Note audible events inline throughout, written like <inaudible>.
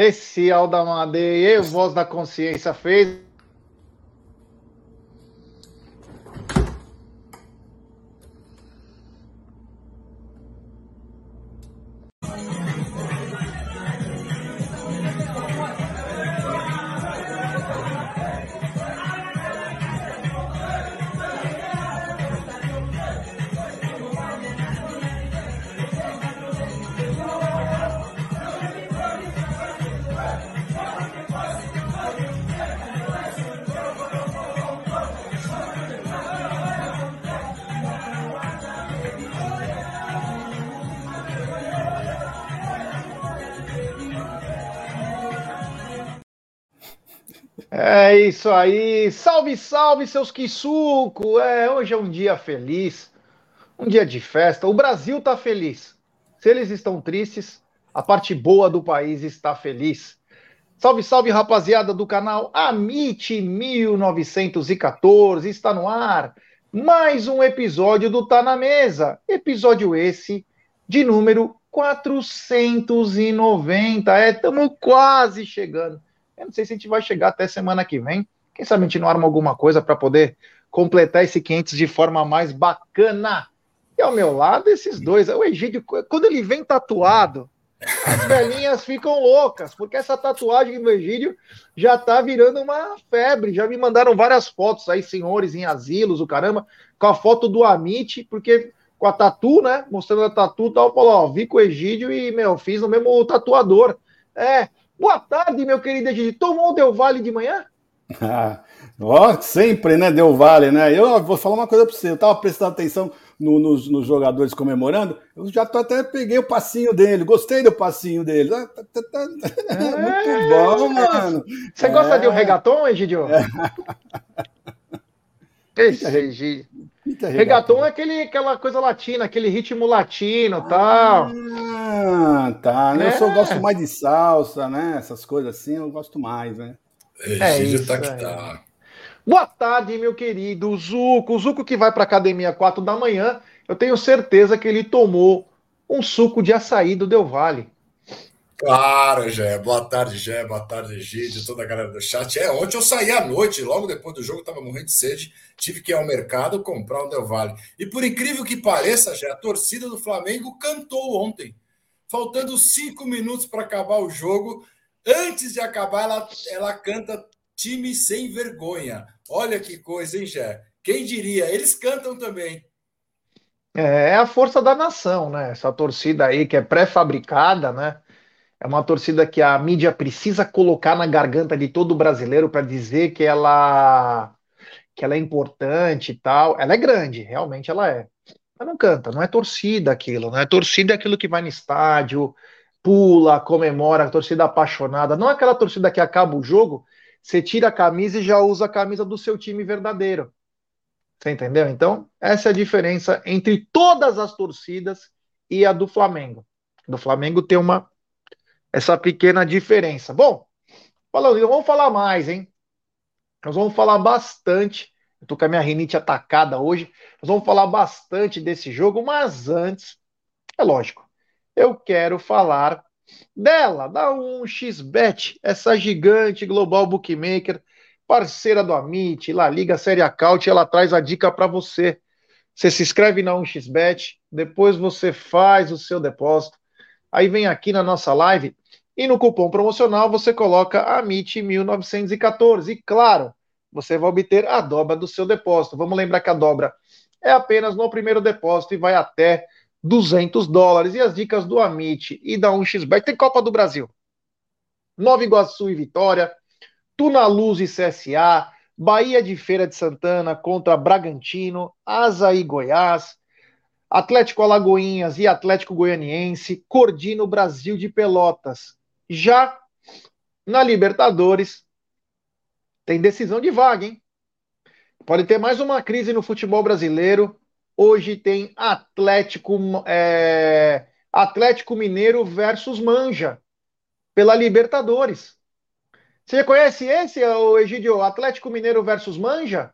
Esse Aldamadei, voz da consciência, fez isso aí. Salve, salve, seus Kisuko. É, hoje é um dia feliz, um dia de festa. O Brasil tá feliz. Se eles estão tristes, a parte boa do país está feliz. Salve, salve, rapaziada do canal Amit 1914. Está no ar mais um episódio do Tá na Mesa. Episódio esse de número 490. É, estamos quase chegando eu não sei se a gente vai chegar até semana que vem. Quem sabe a gente não arma alguma coisa para poder completar esse 500 de forma mais bacana. E ao meu lado, esses dois. O Egídio, quando ele vem tatuado, as velhinhas ficam loucas, porque essa tatuagem do Egídio já tá virando uma febre. Já me mandaram várias fotos aí, senhores em asilos, o caramba, com a foto do Amit, porque com a tatu, né? Mostrando a tatu e tal, falou: ó, vi com o Egídio e, meu, fiz no mesmo tatuador. É, Boa tarde, meu querido Egídio. Tomou o Del Vale de manhã? <laughs> Ah, ó, sempre, né, Del Vale, né? Eu vou falar uma coisa para você. Eu tava prestando atenção no, nos, nos, jogadores comemorando. Eu já tô, até peguei o passinho dele. Gostei do passinho dele. Ah, tá, tá, tá. <laughs> É, Muito bom, mano. Você é. gosta de um reggaeton, Egidio? É. <laughs> Esse Egídio. Regatão é aquele, aquela coisa latina, aquele ritmo latino e tal. Ah, tá. É. Eu só gosto mais de salsa, né? Essas coisas assim, eu gosto mais, né? É, isso, tá que tá. Boa tarde, meu querido Zuco. O Zuco que vai para academia 4 da manhã, eu tenho certeza que ele tomou um suco de açaí do Del Valle. Claro, Jé. Boa tarde, Jé. Boa tarde, Gide, toda a galera do chat. É, ontem eu saí à noite, logo depois do jogo, estava morrendo de sede. Tive que ir ao mercado comprar um Del Valle. E por incrível que pareça, Jé, a torcida do Flamengo cantou ontem. Faltando cinco minutos para acabar o jogo. Antes de acabar, ela, ela canta time sem vergonha. Olha que coisa, hein, Jé? Quem diria? Eles cantam também. É, é a força da nação, né? Essa torcida aí que é pré-fabricada, né? É uma torcida que a mídia precisa colocar na garganta de todo brasileiro para dizer que ela que ela é importante e tal. Ela é grande, realmente ela é. Mas não canta, não é torcida aquilo, não é torcida é aquilo que vai no estádio, pula, comemora, torcida apaixonada. Não é aquela torcida que acaba o jogo, você tira a camisa e já usa a camisa do seu time verdadeiro. Você entendeu? Então, essa é a diferença entre todas as torcidas e a do Flamengo. Do Flamengo tem uma essa pequena diferença. Bom, falando, vamos falar mais, hein? Nós vamos falar bastante. Eu tô com a minha rinite atacada hoje. Nós vamos falar bastante desse jogo, mas antes, é lógico, eu quero falar dela, da 1xBet, essa gigante global bookmaker, parceira do Amit, La Liga Série Acaute, ela traz a dica para você. Você se inscreve na 1xBet, depois você faz o seu depósito, aí vem aqui na nossa live e no cupom promocional você coloca AMIT1914. E claro, você vai obter a dobra do seu depósito. Vamos lembrar que a dobra é apenas no primeiro depósito e vai até 200 dólares. E as dicas do Amit e da 1xBet tem Copa do Brasil. Nova Iguaçu e Vitória, Tuna Luz e CSA, Bahia de Feira de Santana contra Bragantino, Asa e Goiás, Atlético Alagoinhas e Atlético Goianiense, Cordino Brasil de Pelotas. Já na Libertadores, tem decisão de vaga, hein? Pode ter mais uma crise no futebol brasileiro. Hoje tem Atlético, é, Atlético Mineiro versus Manja pela Libertadores. Você conhece esse, o Egidio? Atlético Mineiro versus Manja?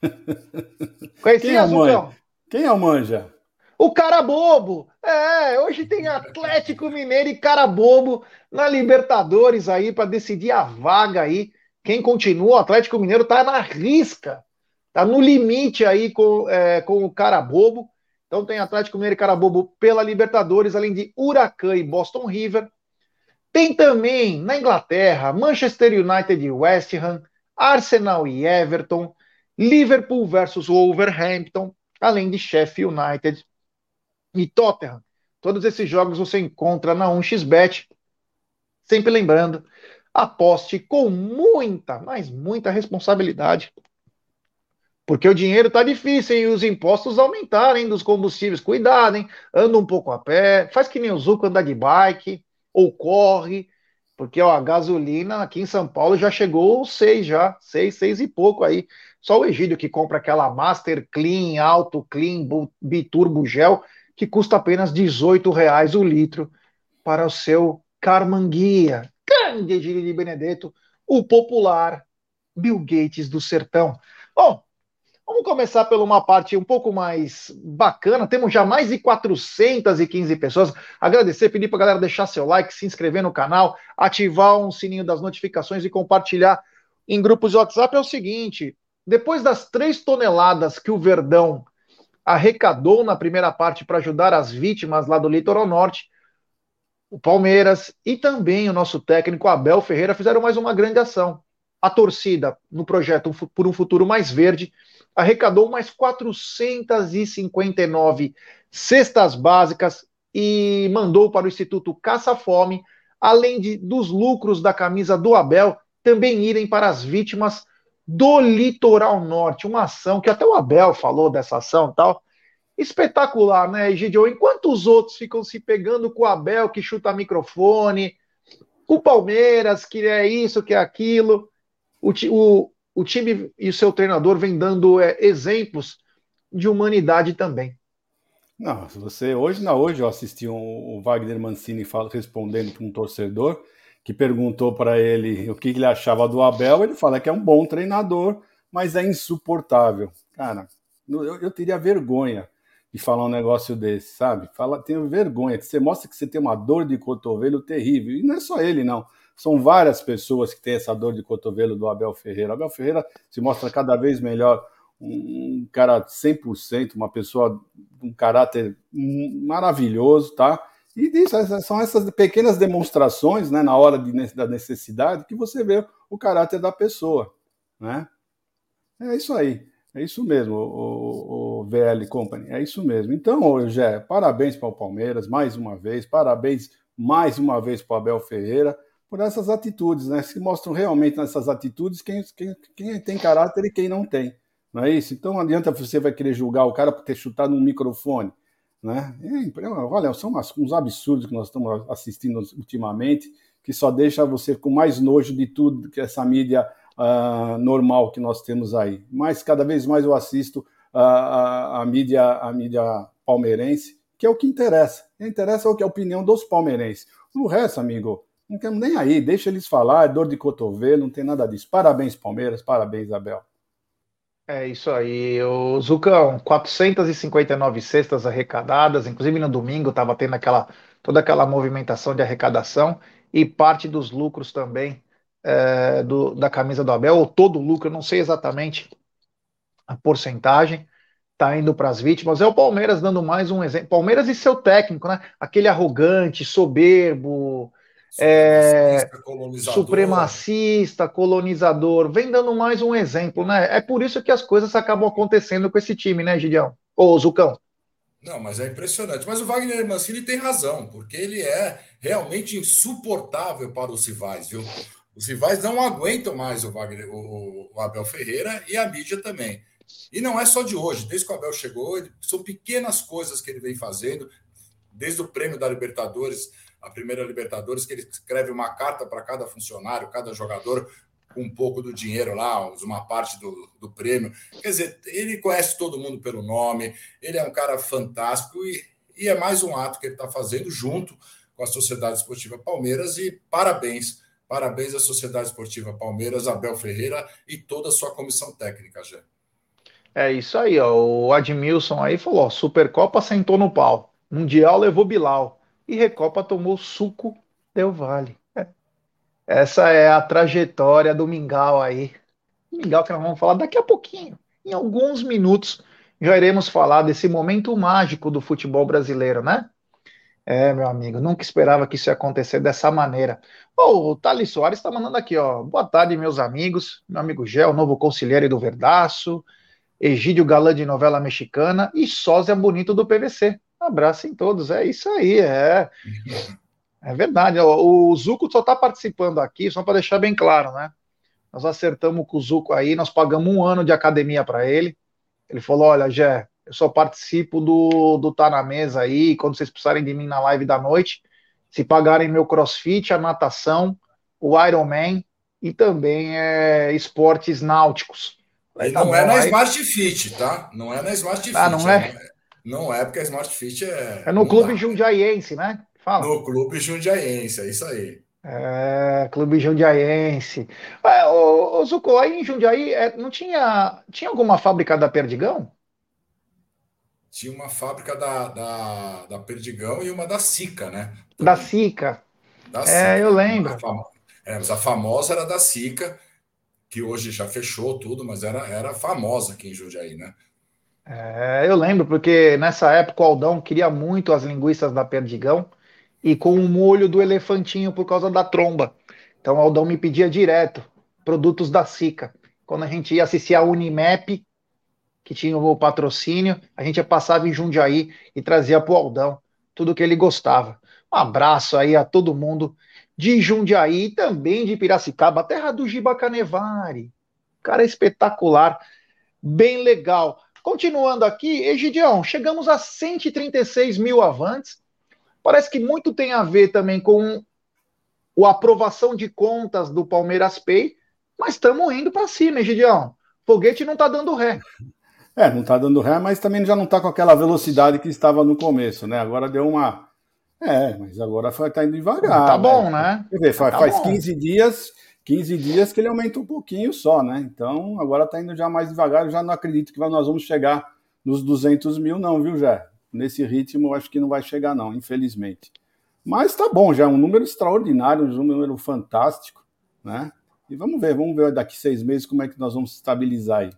<laughs> Conhecia, Quem é o Manja? Quem é o Manja? O cara bobo. É, hoje tem Atlético Mineiro e cara bobo na Libertadores aí para decidir a vaga aí. Quem continua, o Atlético Mineiro tá na risca, tá no limite aí com, é, com o cara bobo. Então tem Atlético Mineiro e cara bobo pela Libertadores, além de Huracan e Boston River. Tem também na Inglaterra Manchester United e West Ham, Arsenal e Everton, Liverpool versus Wolverhampton, além de Sheffield United e Tottenham. Todos esses jogos você encontra na 1xBet. Sempre lembrando, aposte com muita, mas muita responsabilidade. Porque o dinheiro está difícil e os impostos aumentarem dos combustíveis. Cuidado, hein? Anda um pouco a pé, faz que nem o Zuco andar de bike ou corre, porque ó, a gasolina aqui em São Paulo já chegou seis já, seis, seis e pouco aí. Só o Egídio que compra aquela Master Clean, Auto Clean, Biturbo Gel, que custa apenas 18 reais o litro para o seu Carmanguia. Grande Egídio de Benedetto, o popular Bill Gates do sertão. Bom, vamos começar por uma parte um pouco mais bacana. Temos já mais de 415 pessoas. Agradecer, pedir para a galera deixar seu like, se inscrever no canal, ativar um sininho das notificações e compartilhar em grupos de WhatsApp. É o seguinte: depois das três toneladas que o Verdão arrecadou na primeira parte para ajudar as vítimas lá do litoral norte. O Palmeiras e também o nosso técnico Abel Ferreira fizeram mais uma grande ação. A torcida, no projeto Por um Futuro Mais Verde, arrecadou mais 459 cestas básicas e mandou para o Instituto Caça Fome, além de, dos lucros da camisa do Abel, também irem para as vítimas do litoral norte, uma ação que até o Abel falou dessa ação tal. Espetacular, né, Egidio? Enquanto os outros ficam se pegando com o Abel, que chuta microfone, com o Palmeiras, que é isso, que é aquilo, o, o, o time e o seu treinador vem dando é, exemplos de humanidade também. Não, se você hoje na hoje eu assisti um, o Wagner Mancini fala, respondendo para um torcedor que perguntou para ele o que ele achava do Abel, ele fala que é um bom treinador, mas é insuportável. Cara, eu, eu teria vergonha de falar um negócio desse, sabe? Fala, tenho vergonha, que você mostra que você tem uma dor de cotovelo terrível. E não é só ele, não. São várias pessoas que têm essa dor de cotovelo do Abel Ferreira. Abel Ferreira se mostra cada vez melhor um cara 100%, uma pessoa, um caráter maravilhoso, tá? E disso, são essas pequenas demonstrações, né, na hora de, da necessidade, que você vê o caráter da pessoa, né? É isso aí, é isso mesmo, o, o, VL Company, é isso mesmo. Então, Jé, parabéns para o Palmeiras, mais uma vez, parabéns mais uma vez para o Abel Ferreira, por essas atitudes, né? Se mostram realmente nessas atitudes quem, quem, quem tem caráter e quem não tem, não é isso? Então, não adianta você vai querer julgar o cara por ter chutado um microfone, né? É, olha, são uns absurdos que nós estamos assistindo ultimamente, que só deixa você com mais nojo de tudo que essa mídia uh, normal que nós temos aí. Mas cada vez mais eu assisto a, a, a, mídia, a mídia palmeirense, que é o que interessa. O que interessa é o que é a opinião dos palmeirenses. O resto, amigo, não temos nem aí, deixa eles falar, é dor de cotovelo, não tem nada disso. Parabéns, Palmeiras, parabéns, Abel. É isso aí, o Zucão, 459 cestas arrecadadas, inclusive no domingo estava tendo aquela, toda aquela movimentação de arrecadação e parte dos lucros também é, do, da camisa do Abel, ou todo o lucro, não sei exatamente a porcentagem, está indo para as vítimas. É o Palmeiras dando mais um exemplo. Palmeiras e seu técnico, né? Aquele arrogante, soberbo, é, colonizador. supremacista, colonizador, vem dando mais um exemplo, né? É por isso que as coisas acabam acontecendo com esse time, né, Gideão? Ô, Zucão. Não, mas é impressionante. Mas o Wagner Mancini tem razão, porque ele é realmente insuportável para os rivais, viu? Os rivais não aguentam mais o, Wagner, o, o Abel Ferreira e a mídia também. E não é só de hoje, desde que o Abel chegou, ele, são pequenas coisas que ele vem fazendo, desde o prêmio da Libertadores a primeira Libertadores, que ele escreve uma carta para cada funcionário, cada jogador, com um pouco do dinheiro lá, uma parte do, do prêmio. Quer dizer, ele conhece todo mundo pelo nome, ele é um cara fantástico e, e é mais um ato que ele está fazendo junto com a Sociedade Esportiva Palmeiras e parabéns. Parabéns à Sociedade Esportiva Palmeiras, Abel Ferreira e toda a sua comissão técnica, Jé. É isso aí, ó. O Admilson aí falou: ó, Supercopa sentou no pau. Mundial levou Bilal. E Recopa tomou suco Del Vale. É. Essa é a trajetória do Mingau aí. Mingau que nós vamos falar daqui a pouquinho. Em alguns minutos já iremos falar desse momento mágico do futebol brasileiro, né? É, meu amigo, nunca esperava que isso ia acontecer dessa maneira. Oh, o Thales Soares está mandando aqui, ó. Boa tarde, meus amigos. Meu amigo Gel, novo conselheiro do Verdaço. Egídio Galã de novela mexicana e Sósia Bonito do PVC. Abraço em todos, é isso aí, é. É verdade, o Zuco só está participando aqui, só para deixar bem claro, né? Nós acertamos com o Zuco aí, nós pagamos um ano de academia para ele. Ele falou: Olha, Jé, eu só participo do, do Tá na Mesa aí, quando vocês precisarem de mim na live da noite, se pagarem meu crossfit, a natação, o Ironman e também é, esportes náuticos. Tá não é bom, é na aí... Smart Fit, tá? Não é na Smart Fit. Ah, não é? Não é, porque a Smart Fit é. É no Clube dá. Jundiaiense, né? Fala. No Clube Jundiaiense, é isso aí. É, Clube Jundiaiense. É, ô, ô Zuko, aí em Jundiaí é, não tinha. Tinha alguma fábrica da Perdigão? Tinha uma fábrica da, da, da Perdigão e uma da Sica, né? Da Sica. Da é, eu lembro. É, mas a famosa era da Sica que hoje já fechou tudo, mas era, era famosa aqui em Jundiaí, né? É, eu lembro, porque nessa época o Aldão queria muito as linguiças da Perdigão e com o molho do elefantinho por causa da tromba. Então o Aldão me pedia direto produtos da Sica. Quando a gente ia assistir a Unimap, que tinha o patrocínio, a gente passava em Jundiaí e trazia para o Aldão tudo que ele gostava. Um abraço aí a todo mundo de Jundiaí e também de Piracicaba, terra do Giba Canevari. Cara espetacular, bem legal. Continuando aqui, Egidião, chegamos a 136 mil avantes. Parece que muito tem a ver também com a aprovação de contas do Palmeiras Pay, mas estamos indo para cima, Egidião. Foguete não está dando ré. É, não está dando ré, mas também já não está com aquela velocidade que estava no começo, né? Agora deu uma, é, mas agora está indo devagar. Tá bom, né? né? Quer ver, faz, tá faz 15 dias, 15 dias que ele aumenta um pouquinho só, né? Então agora está indo já mais devagar. Eu já não acredito que nós vamos chegar nos 200 mil, não, viu, Jé? Nesse ritmo, acho que não vai chegar, não, infelizmente. Mas tá bom, já é um número extraordinário, um número fantástico, né? E vamos ver, vamos ver daqui seis meses como é que nós vamos estabilizar aí.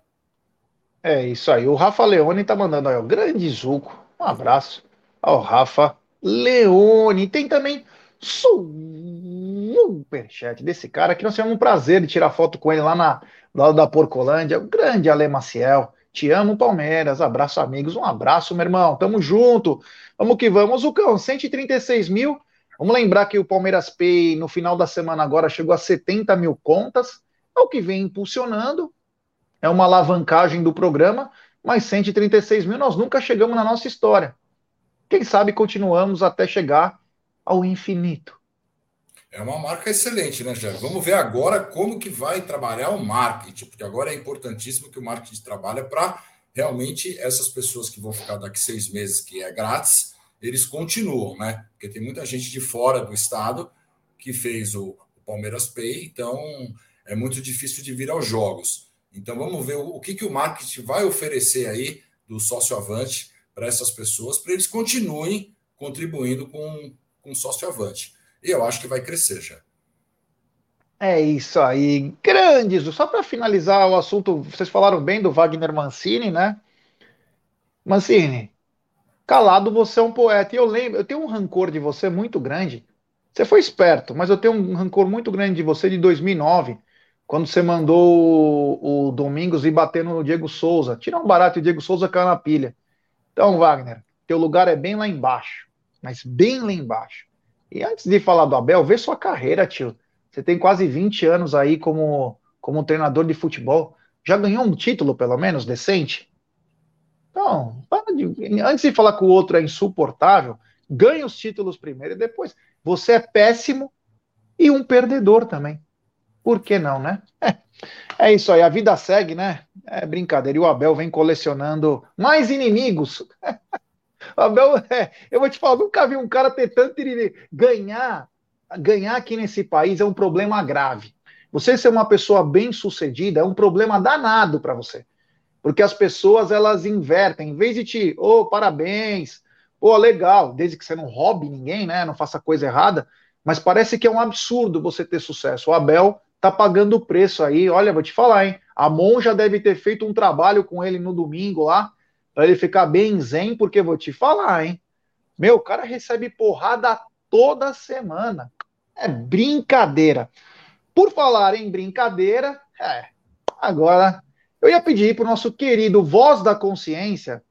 É isso aí. O Rafa Leone tá mandando aí, o grande Zuco. Um abraço ao Rafa Leone. Tem também superchat desse cara que nós tivemos um prazer de tirar foto com ele lá na lado da Porcolândia. O grande Ale Maciel. Te amo, Palmeiras. Abraço, amigos. Um abraço, meu irmão. Tamo junto. Vamos que vamos. O cão, 136 mil. Vamos lembrar que o Palmeiras Pay no final da semana agora chegou a 70 mil contas. É o que vem impulsionando. É uma alavancagem do programa. Mas 136 mil nós nunca chegamos na nossa história. Quem sabe continuamos até chegar ao infinito. É uma marca excelente, né, Jair? Vamos ver agora como que vai trabalhar o marketing, porque agora é importantíssimo que o marketing trabalhe para realmente essas pessoas que vão ficar daqui seis meses, que é grátis, eles continuam, né? Porque tem muita gente de fora do estado que fez o, o Palmeiras Pay, então é muito difícil de vir aos jogos. Então vamos ver o, o que, que o marketing vai oferecer aí do sócio avante para essas pessoas, para eles continuem contribuindo com, com sócio avante. E eu acho que vai crescer já. É isso aí, grandes. Só para finalizar o assunto, vocês falaram bem do Wagner Mancini, né? Mancini, calado você é um poeta. E eu lembro, eu tenho um rancor de você muito grande. Você foi esperto, mas eu tenho um rancor muito grande de você de 2009, quando você mandou o, Domingos ir bater no Diego Souza. Tirar um barato e o Diego Souza caiu na pilha. Então, Wagner, teu lugar é bem lá embaixo, mas bem lá embaixo. E antes de falar do Abel, vê sua carreira, tio. Você tem quase 20 anos aí como, como treinador de futebol. Já ganhou um título, pelo menos, decente? Então, de, antes de falar que o outro é insuportável, ganhe os títulos primeiro e depois. Você é péssimo e um perdedor também. Por que não, né? É, é isso aí, a vida segue, né? É brincadeira. E o Abel vem colecionando mais inimigos. <laughs> Abel, <laughs> é, eu vou te falar, nunca vi um cara ter tanto inimigo. Ganhar, ganhar aqui nesse país é um problema grave. Você ser uma pessoa bem sucedida é um problema danado para você. Porque as pessoas elas invertem, em vez de te, ô, oh, parabéns, ô, oh, legal, desde que você não roube ninguém, né? Não faça coisa errada, mas parece que é um absurdo você ter sucesso. O Abel tá pagando o preço aí. Olha, vou te falar, hein? A Monja deve ter feito um trabalho com ele no domingo lá, para ele ficar bem zen, porque vou te falar, hein? Meu, o cara recebe porrada toda semana. É brincadeira. Por falar em brincadeira, é, agora eu ia pedir para o nosso querido Voz da Consciência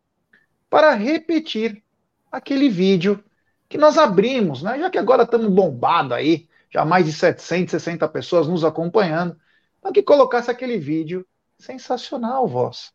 para repetir aquele vídeo que nós abrimos, né? Já que agora estamos bombados aí, já mais de 760 pessoas nos acompanhando, para que colocasse aquele vídeo sensacional, Voz.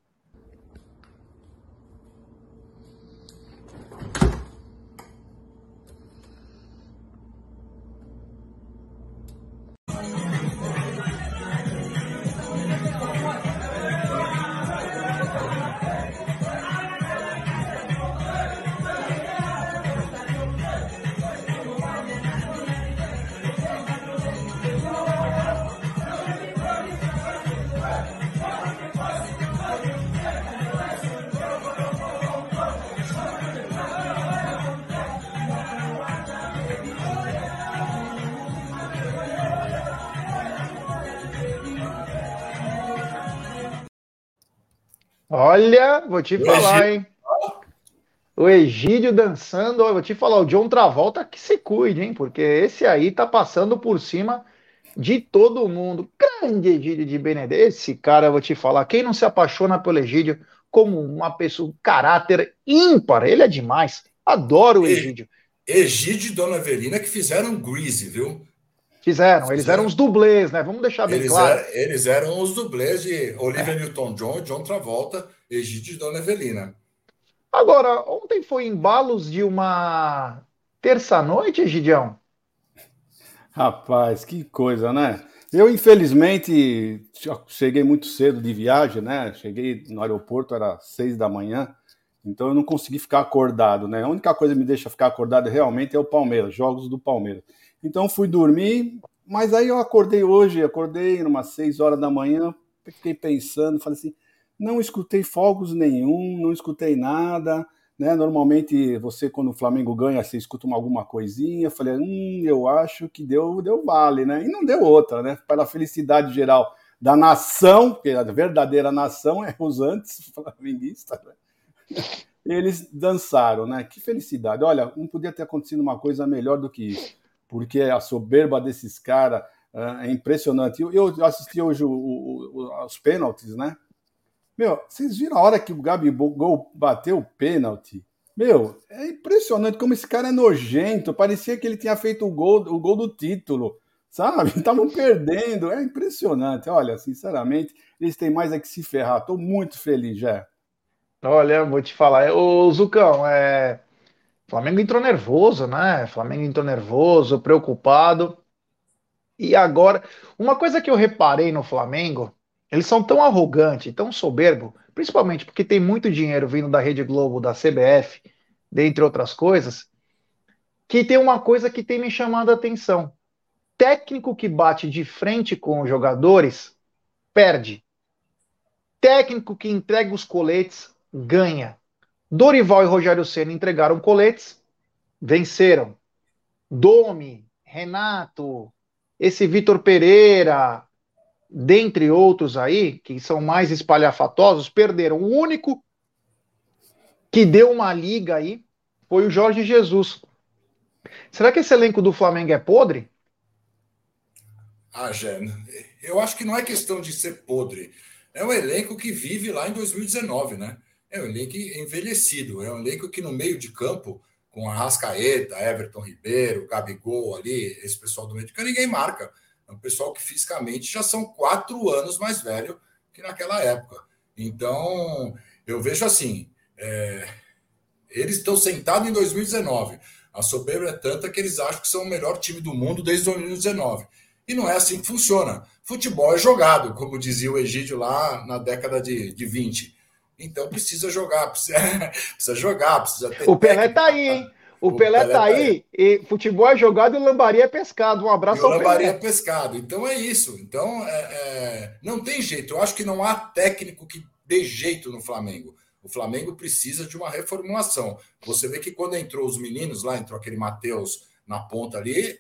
Olha, vou te falar, hein? O Egídio dançando, vou te falar, o John Travolta que se cuide, hein? Porque esse aí tá passando por cima de todo mundo. Grande Egídio de Benedetto. Esse cara, vou te falar, quem não se apaixona pelo Egídio como uma pessoa, caráter ímpar, ele é demais. Adoro o Egídio. Egídio e Dona Evelina que fizeram Greasy, viu? Fizeram, eles eram os dublês, né? Vamos deixar bem eles claro. Eram, eles eram os dublês de Olivia é. Newton-John, John Travolta, Egídio e Dona Evelina. Agora, ontem foi embalos de uma terça-noite, Egidião? Rapaz, que coisa, né? Eu, infelizmente, cheguei muito cedo de viagem, né? Cheguei no aeroporto, era seis da manhã, então eu não consegui ficar acordado, né? A única coisa que me deixa ficar acordado realmente é o Palmeiras, jogos do Palmeiras. Então fui dormir, mas aí eu acordei hoje, acordei umas 6 horas da manhã, fiquei pensando, falei assim, não escutei fogos nenhum, não escutei nada, né? Normalmente você quando o Flamengo ganha, você escuta uma, alguma coisinha, falei, hum, eu acho que deu, deu vale, né? E não deu outra, né? Para a felicidade geral da nação, porque a verdadeira nação é os antes <laughs> flamenguistas, né? Eles dançaram, né? Que felicidade. Olha, não podia ter acontecido uma coisa melhor do que isso porque a soberba desses caras uh, é impressionante. Eu, eu assisti hoje o, o, os pênaltis, né? Meu, vocês viram a hora que o Gabigol bateu o pênalti? Meu, é impressionante como esse cara é nojento. Parecia que ele tinha feito o gol, o gol do título, sabe? <laughs> Estavam perdendo. É impressionante. Olha, sinceramente, eles têm mais é que se ferrar. Estou muito feliz, já. Olha, vou te falar. Ô, Zucão, é... Flamengo entrou nervoso, né? Flamengo entrou nervoso, preocupado. E agora, uma coisa que eu reparei no Flamengo, eles são tão arrogantes, tão soberbo, principalmente porque tem muito dinheiro vindo da Rede Globo, da CBF, dentre outras coisas, que tem uma coisa que tem me chamado a atenção. Técnico que bate de frente com os jogadores perde. Técnico que entrega os coletes ganha. Dorival e Rogério Senna entregaram coletes, venceram. Domi, Renato, esse Vitor Pereira, dentre outros aí, que são mais espalhafatosos, perderam. O único que deu uma liga aí foi o Jorge Jesus. Será que esse elenco do Flamengo é podre? Ah, Jé, eu acho que não é questão de ser podre. É um elenco que vive lá em 2019, né? é um elenco envelhecido, é um elenco que no meio de campo, com a Rascaeta, Everton Ribeiro, Gabigol ali, esse pessoal do meio de campo, ninguém marca. É um pessoal que fisicamente já são quatro anos mais velho que naquela época. Então, eu vejo assim, é, eles estão sentados em 2019. A soberba é tanta que eles acham que são o melhor time do mundo desde 2019. E não é assim que funciona. Futebol é jogado, como dizia o Egídio lá na década de, de 20. Então precisa jogar, precisa, <laughs> precisa jogar, precisa ter. O Pelé tá aí, hein? O, o Pelé, Pelé tá, tá aí, e futebol é jogado e Lambari é pescado. Um abraço e ao Lambari Pelé. é pescado. Então é isso. Então é, é... não tem jeito. Eu acho que não há técnico que dê jeito no Flamengo. O Flamengo precisa de uma reformulação. Você vê que quando entrou os meninos lá, entrou aquele Matheus na ponta ali,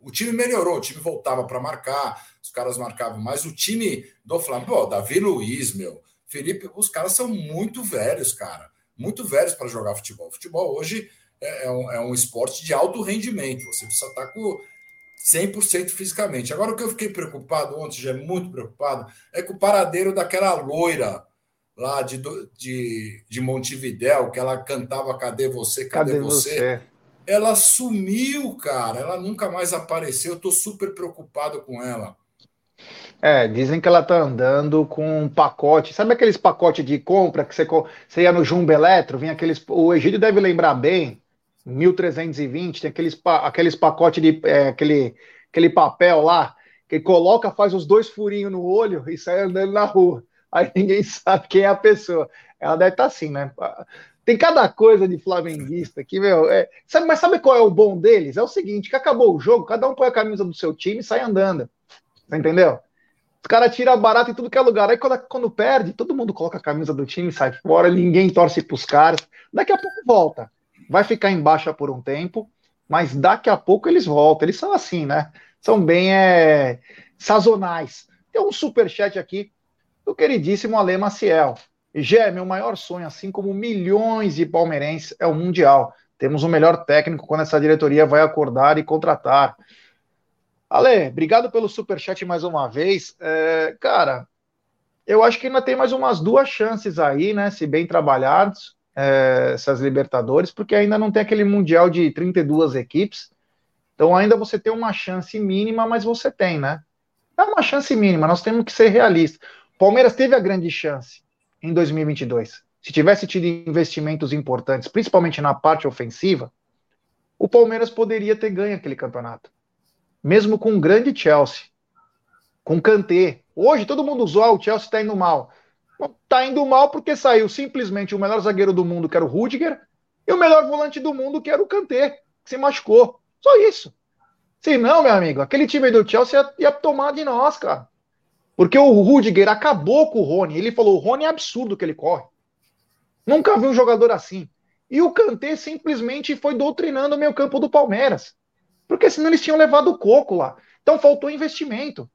o time melhorou, o time voltava para marcar, os caras marcavam, mas o time do Flamengo, pô, Davi Luiz, meu, Felipe, os caras são muito velhos, cara, muito velhos para jogar futebol. Futebol hoje é, é, um, é um esporte de alto rendimento, você precisa estar tá com 100% fisicamente. Agora, o que eu fiquei preocupado ontem, já é muito preocupado, é com o paradeiro daquela loira lá de, de, de Montevidéu, que ela cantava Cadê você? Cadê, Cadê você? você? Ela sumiu, cara. Ela nunca mais apareceu. Eu tô super preocupado com ela. É, dizem que ela tá andando com um pacote. Sabe aqueles pacotes de compra que você, você ia no Jumbo Eletro? Vinha aqueles. O Egídio deve lembrar bem. 1320, tem aqueles, aqueles pacotes de. É, aquele, aquele papel lá que coloca, faz os dois furinhos no olho e sai andando na rua aí ninguém <laughs> sabe quem é a pessoa. Ela deve estar tá assim, né? Tem cada coisa de flamenguista que, meu. É... Sabe, mas sabe qual é o bom deles? É o seguinte: que acabou o jogo, cada um põe a camisa do seu time e sai andando. Você entendeu? Os caras tiram barato em tudo que é lugar. Aí quando, quando perde, todo mundo coloca a camisa do time, sai fora, ninguém torce pros caras. Daqui a pouco volta. Vai ficar em baixa por um tempo, mas daqui a pouco eles voltam. Eles são assim, né? São bem é, sazonais. Tem um super chat aqui do queridíssimo Ale Maciel. Gé, meu maior sonho, assim como milhões de palmeirenses, é o Mundial. Temos o melhor técnico quando essa diretoria vai acordar e contratar. Ale, obrigado pelo superchat mais uma vez. É, cara, eu acho que ainda tem mais umas duas chances aí, né? Se bem trabalhados, é, essas Libertadores, porque ainda não tem aquele Mundial de 32 equipes. Então ainda você tem uma chance mínima, mas você tem, né? É uma chance mínima, nós temos que ser realistas. Palmeiras teve a grande chance em 2022. Se tivesse tido investimentos importantes, principalmente na parte ofensiva, o Palmeiras poderia ter ganho aquele campeonato. Mesmo com um grande Chelsea, com Kanté. Hoje todo mundo usou, o Chelsea está indo mal. Está indo mal porque saiu simplesmente o melhor zagueiro do mundo, que era o Rudiger, e o melhor volante do mundo, que era o Kanté, que se machucou. Só isso. Se não, meu amigo, aquele time do Chelsea ia, ia tomar de nós, cara. Porque o Rudiger acabou com o Rony. Ele falou: o Rony é absurdo que ele corre. Nunca vi um jogador assim. E o Kanté simplesmente foi doutrinando o meio campo do Palmeiras. Porque senão eles tinham levado o coco lá. Então faltou investimento.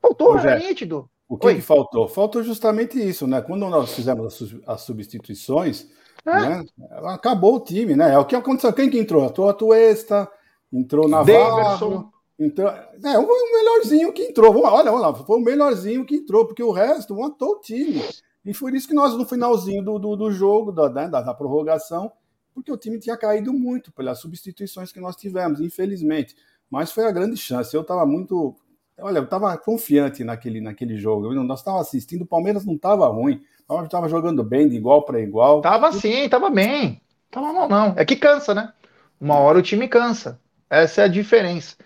Faltou, Ô, é nítido. O que, que, faltou? Faltou justamente isso, né? Quando nós fizemos as substituições, é. né? acabou o time, né? É o que aconteceu. Quem que entrou? Entrou a Tuesta, entrou Navarro, então, é o melhorzinho que entrou. Vamos, olha, olha lá, foi o melhorzinho que entrou, porque o resto matou o time. E foi isso que nós, no finalzinho do, do, do jogo, da, né, da, da, prorrogação, porque o time tinha caído muito pelas substituições que nós tivemos, infelizmente. Mas foi a grande chance. Eu estava muito. Olha, eu estava confiante naquele, naquele jogo. Nós estávamos assistindo, o Palmeiras não estava ruim. O Palmeiras estava jogando bem, de igual para igual. Tava sim, tava bem. Tava mal, não. É que cansa, né? Uma hora o time cansa. Essa é a diferença.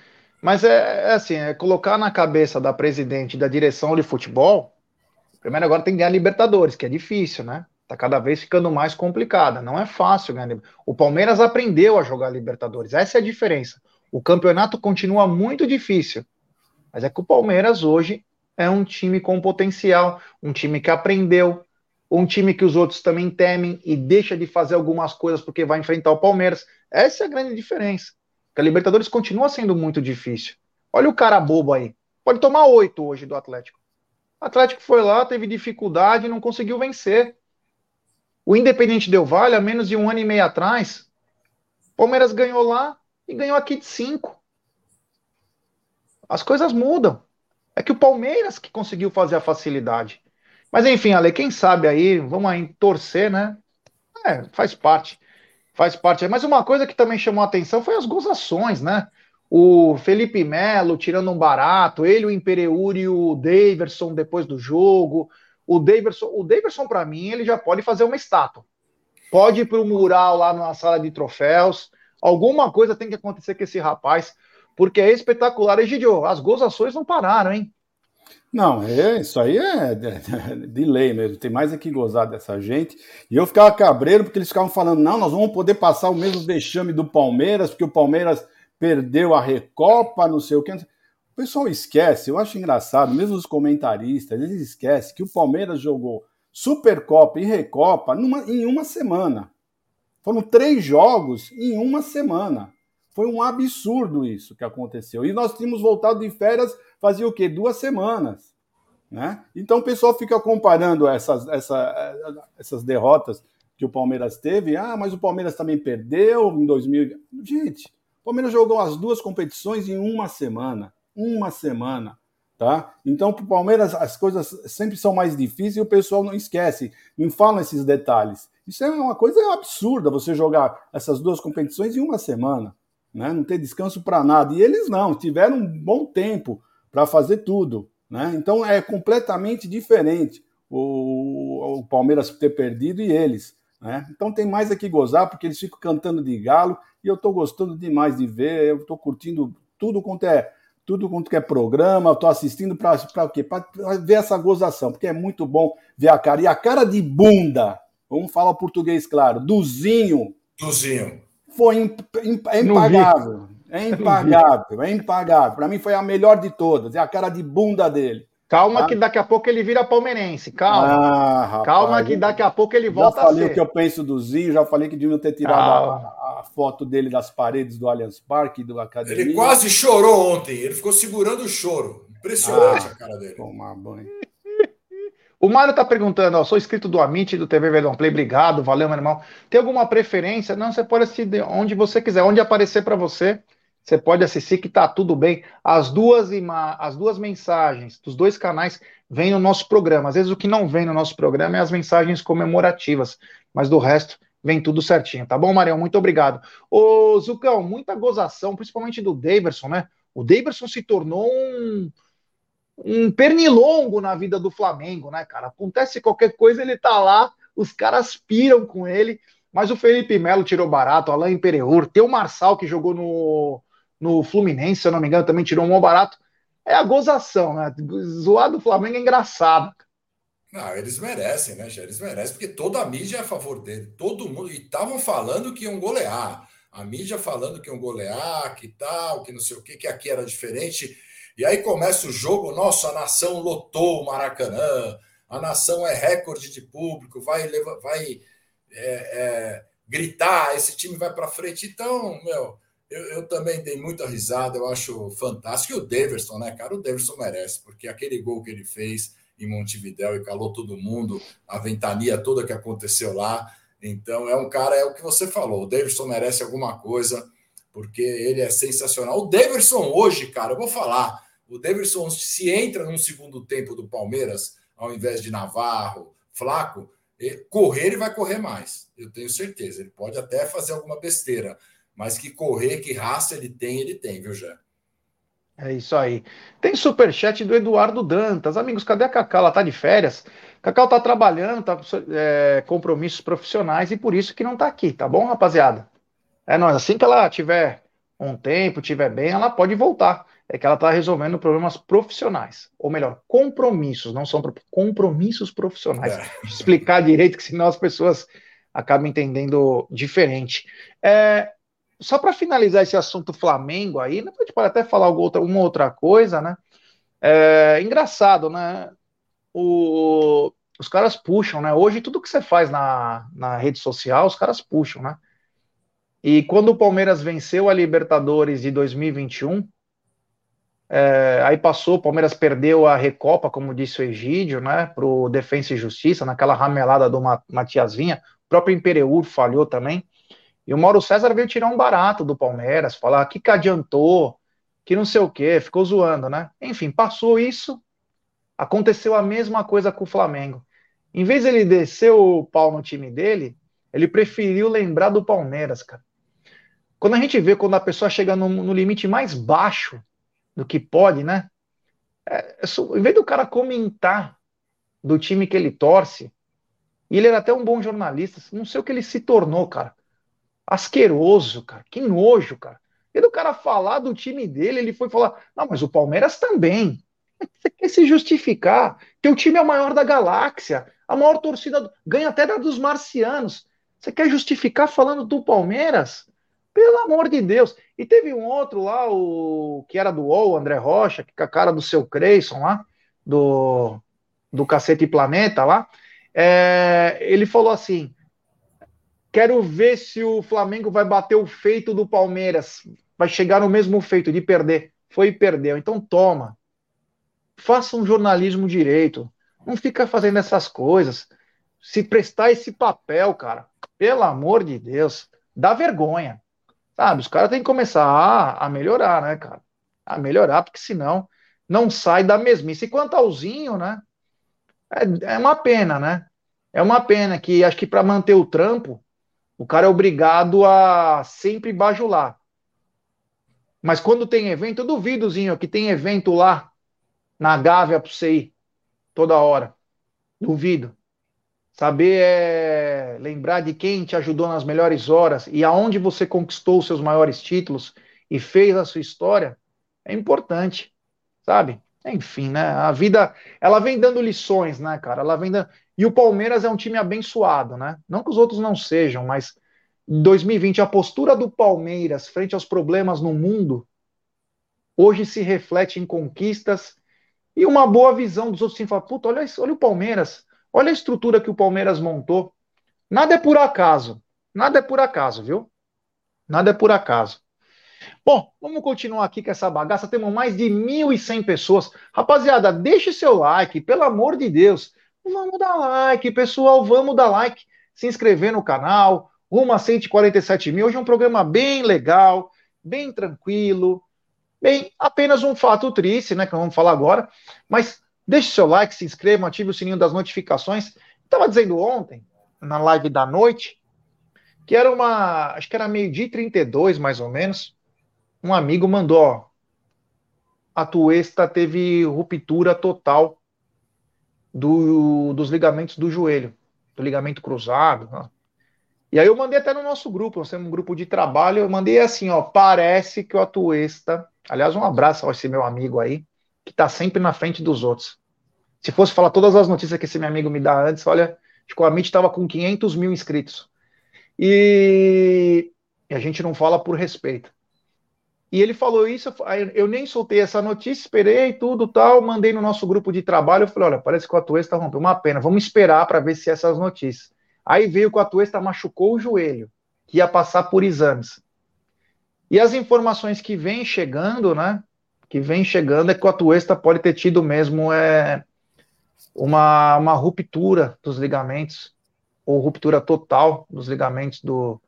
Mas é, é, assim, é colocar na cabeça da presidente da direção de futebol. Primeiro agora tem que ganhar Libertadores, que é difícil, né? Tá cada vez ficando mais complicada. Não é fácil ganhar. O Palmeiras aprendeu a jogar Libertadores. Essa é a diferença. O campeonato continua muito difícil. Mas é que o Palmeiras hoje é um time com potencial, um time que aprendeu, um time que os outros também temem e deixa de fazer algumas coisas porque vai enfrentar o Palmeiras. Essa é a grande diferença. Porque a Libertadores continua sendo muito difícil. Olha o cara bobo aí. Pode tomar oito hoje do Atlético. O Atlético foi lá, teve dificuldade não conseguiu vencer. O Independente deu vale há menos de um ano e meio atrás. Palmeiras ganhou lá e ganhou aqui de cinco. As coisas mudam. É que o Palmeiras que conseguiu fazer a facilidade. Mas enfim, Ale, quem sabe aí, vamos aí torcer, né? É, faz parte faz parte. Mas uma coisa que também chamou a atenção foi as gozações, né? O Felipe Melo tirando um barato, ele, o Impereuri e o Daverson depois do jogo. O Daverson, o Daverson para mim, ele já pode fazer uma estátua. Pode ir para o mural lá na sala de troféus. Alguma coisa tem que acontecer com esse rapaz, porque é espetacular. Egidio, as gozações não pararam, hein? Não, é, isso aí é de lei mesmo. Tem mais aqui gozar dessa gente. E eu ficava cabreiro porque eles ficavam falando: não, nós vamos poder passar o mesmo vexame do Palmeiras, porque o Palmeiras perdeu a Recopa, não sei o que. O pessoal esquece, eu acho engraçado, mesmo os comentaristas, eles esquecem que o Palmeiras jogou Supercopa e Recopa numa, em uma semana. Foram três jogos em uma semana. Foi um absurdo isso que aconteceu. E nós tínhamos voltado de férias fazia o quê? Duas semanas. Né? Então o pessoal fica comparando essas, essa, essas derrotas que o Palmeiras teve. Ah, mas o Palmeiras também perdeu em 2000. Gente, o Palmeiras jogou as duas competições em uma semana. Uma semana. Tá? Então, para o Palmeiras, as coisas sempre são mais difíceis e o pessoal não esquece, não fala esses detalhes. Isso é uma coisa absurda você jogar essas duas competições em uma semana, né? não ter descanso para nada. E eles não, tiveram um bom tempo para fazer tudo. Né? Então é completamente diferente o, o Palmeiras ter perdido e eles. Né? Então tem mais aqui gozar, porque eles ficam cantando de galo e eu estou gostando demais de ver, eu estou curtindo tudo quanto é tudo quanto é programa, estou assistindo para quê? Para ver essa gozação, porque é muito bom ver a cara. E a cara de bunda, vamos falar o português claro, Duzinho. Duzinho. Foi imp, imp, é impagável. É impagável, é impagável. Para mim foi a melhor de todas. É a cara de bunda dele. Calma, tá? que daqui a pouco ele vira palmeirense. Calma. Ah, rapaz, Calma, que daqui a pouco ele volta a ser. Já falei o que eu penso do Zinho, já falei que deviam ter tirado a, a, foto dele das paredes do Allianz Parque, do Academia. Ele quase chorou ontem. Ele ficou segurando o choro. Impressionante ah, a cara dele. Tomar banho. O Mário tá perguntando, ó, sou inscrito do Amit, do TV Verdão Play, obrigado, valeu, meu irmão. Tem alguma preferência? Não, você pode assistir onde você quiser, onde aparecer para você. Você pode assistir que tá tudo bem. As duas, as duas mensagens dos dois canais vêm no nosso programa. Às vezes o que não vem no nosso programa é as mensagens comemorativas, mas do resto vem tudo certinho. Tá bom, Marião? Muito obrigado. Ô, Zucão, muita gozação, principalmente do Daverson, né? O Daverson se tornou um, um pernilongo na vida do Flamengo, né, cara? Acontece qualquer coisa, ele tá lá, os caras piram com ele. Mas o Felipe Melo tirou barato, Alain Pereur, tem o Marçal que jogou no, no Fluminense, se eu não me engano, também tirou um bom barato. É a gozação, né? Zoar do Flamengo é engraçado. Não, eles merecem, né, Eles merecem, porque toda a mídia é a favor dele. Todo mundo. E estavam falando que iam golear. A mídia falando que iam golear, que tal, que não sei o que, que aqui era diferente. E aí começa o jogo, nossa, a nação lotou o Maracanã, a nação é recorde de público, vai, vai é, é, gritar, esse time vai para frente. Então, meu, eu, eu, também dei muita risada, eu acho fantástico. E o Daverson, né, cara? O Daverson merece, porque aquele gol que ele fez em Montevidéu e calou todo mundo, a ventania toda que aconteceu lá. Então, é um cara, é o que você falou, o Daverson merece alguma coisa, porque ele é sensacional. O Daverson hoje, cara, eu vou falar, o Daverson se entra num segundo tempo do Palmeiras, ao invés de Navarro, Flaco, correr ele vai correr mais, eu tenho certeza. Ele pode até fazer alguma besteira, mas que correr, que raça ele tem, ele tem, viu, Jé? É isso aí. Tem superchat do Eduardo Dantas. Amigos, cadê a Cacau? Ela tá de férias. Cacau tá trabalhando, tá é, compromissos profissionais e por isso que não tá aqui, tá bom, rapaziada? É nóis. Assim que ela tiver um tempo, tiver bem, ela pode voltar. É que ela tá resolvendo problemas profissionais. Ou melhor, compromissos, não são compromissos profissionais. É. Explicar direito, que senão as pessoas acabam entendendo diferente. É, só para finalizar esse assunto Flamengo aí, né, a gente pode até falar outra, uma outra coisa, né? É engraçado, né? O, os caras puxam, né? Hoje tudo que você faz na, na rede social, os caras puxam, né? E quando o Palmeiras venceu a Libertadores de 2021, é, aí passou, o Palmeiras perdeu a Recopa, como disse o Egídio, né? Pro Defensa e Justiça, naquela ramelada do Matias Vinha. O próprio Imperiur falhou também. E o Mauro César veio tirar um barato do Palmeiras, falar que que adiantou, que não sei o quê, ficou zoando, né? Enfim, passou isso, aconteceu a mesma coisa com o Flamengo. Em vez ele descer o pau no time dele, ele preferiu lembrar do Palmeiras, cara. Quando a gente vê quando a pessoa chega no, no limite mais baixo do que pode, né? É, é em vez do cara comentar do time que ele torce, e ele era até um bom jornalista, não sei o que ele se tornou, cara asqueroso, cara. Que nojo, cara. E do cara falar do time dele, ele foi falar: não, mas o Palmeiras também. Você quer se justificar? Teu time é o maior da galáxia, a maior torcida, ganha até da dos marcianos. Você quer justificar falando do Palmeiras? Pelo amor de Deus. E teve um outro lá, o que era do UOL, André Rocha, que com a cara do seu Creyson lá, do, do Cacete Planeta lá, é, ele falou assim: quero ver se o Flamengo vai bater o feito do Palmeiras, vai chegar no mesmo feito de perder. Foi e perdeu. Então toma. Faça um jornalismo direito. Não fica fazendo essas coisas. Se prestar esse papel, cara, pelo amor de Deus, dá vergonha. Sabe, os caras têm que começar a, a, melhorar, né, cara? A melhorar, porque senão não sai da mesmice. E quanto ao Zinho, né? É, é uma pena, né? É uma pena que acho que para manter o trampo, o cara é obrigado a sempre bajular. Mas quando tem evento, eu duvido, Zinho, que tem evento lá na Gávea para você ir toda hora. Duvido. Saber é lembrar de quem te ajudou nas melhores horas e aonde você conquistou os seus maiores títulos e fez a sua história é importante, sabe? Enfim, né? A vida, ela vem dando lições, né, cara? Ela vem dando... E o Palmeiras é um time abençoado, né? Não que os outros não sejam, mas em 2020 a postura do Palmeiras frente aos problemas no mundo hoje se reflete em conquistas e uma boa visão dos outros. Assim, fala, puta, olha, olha o Palmeiras Olha a estrutura que o Palmeiras montou. Nada é por acaso. Nada é por acaso, viu? Nada é por acaso. Bom, vamos continuar aqui com essa bagaça. Temos mais de 1.100 pessoas. Rapaziada, deixe seu like, pelo amor de Deus. Vamos dar like, pessoal. Vamos dar like. Se inscrever no canal. Rumo a 147 mil. Hoje é um programa bem legal, bem tranquilo. Bem, apenas um fato triste, né? Que vamos falar agora. Mas Deixe seu like, se inscreva, ative o sininho das notificações. Estava dizendo ontem, na live da noite, que era uma. Acho que era meio-dia e 32, mais ou menos. Um amigo mandou, ó. A Tuesta teve ruptura total do, dos ligamentos do joelho, do ligamento cruzado. Ó. E aí eu mandei até no nosso grupo, nós temos um grupo de trabalho, eu mandei assim, ó, parece que o Atuesta, aliás, um abraço a esse meu amigo aí, que está sempre na frente dos outros. Se fosse falar todas as notícias que esse meu amigo me dá antes, olha, acho que o Amit estava com 500 mil inscritos. E... e, a gente não fala por respeito. E ele falou isso, eu nem soltei essa notícia, esperei tudo tal, mandei no nosso grupo de trabalho, eu falei, olha, parece que o Atuesta rompeu, uma pena, vamos esperar para ver se essas notícias. Aí veio que o Atuesta machucou o joelho, que ia passar por exames. E as informações que vêm chegando, né, que vem chegando é que o Atuesta pode ter tido mesmo é, uma, uma ruptura dos ligamentos, ou ruptura total dos ligamentos do,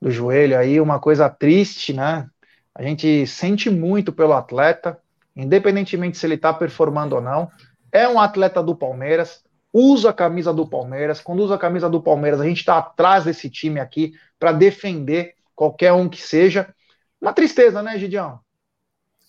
do joelho aí, uma coisa triste, né? A gente sente muito pelo atleta, independentemente se ele está performando ou não. É um atleta do Palmeiras, usa a camisa do Palmeiras. Quando usa a camisa do Palmeiras, a gente está atrás desse time aqui para defender qualquer um que seja. Uma tristeza, né, Gidião?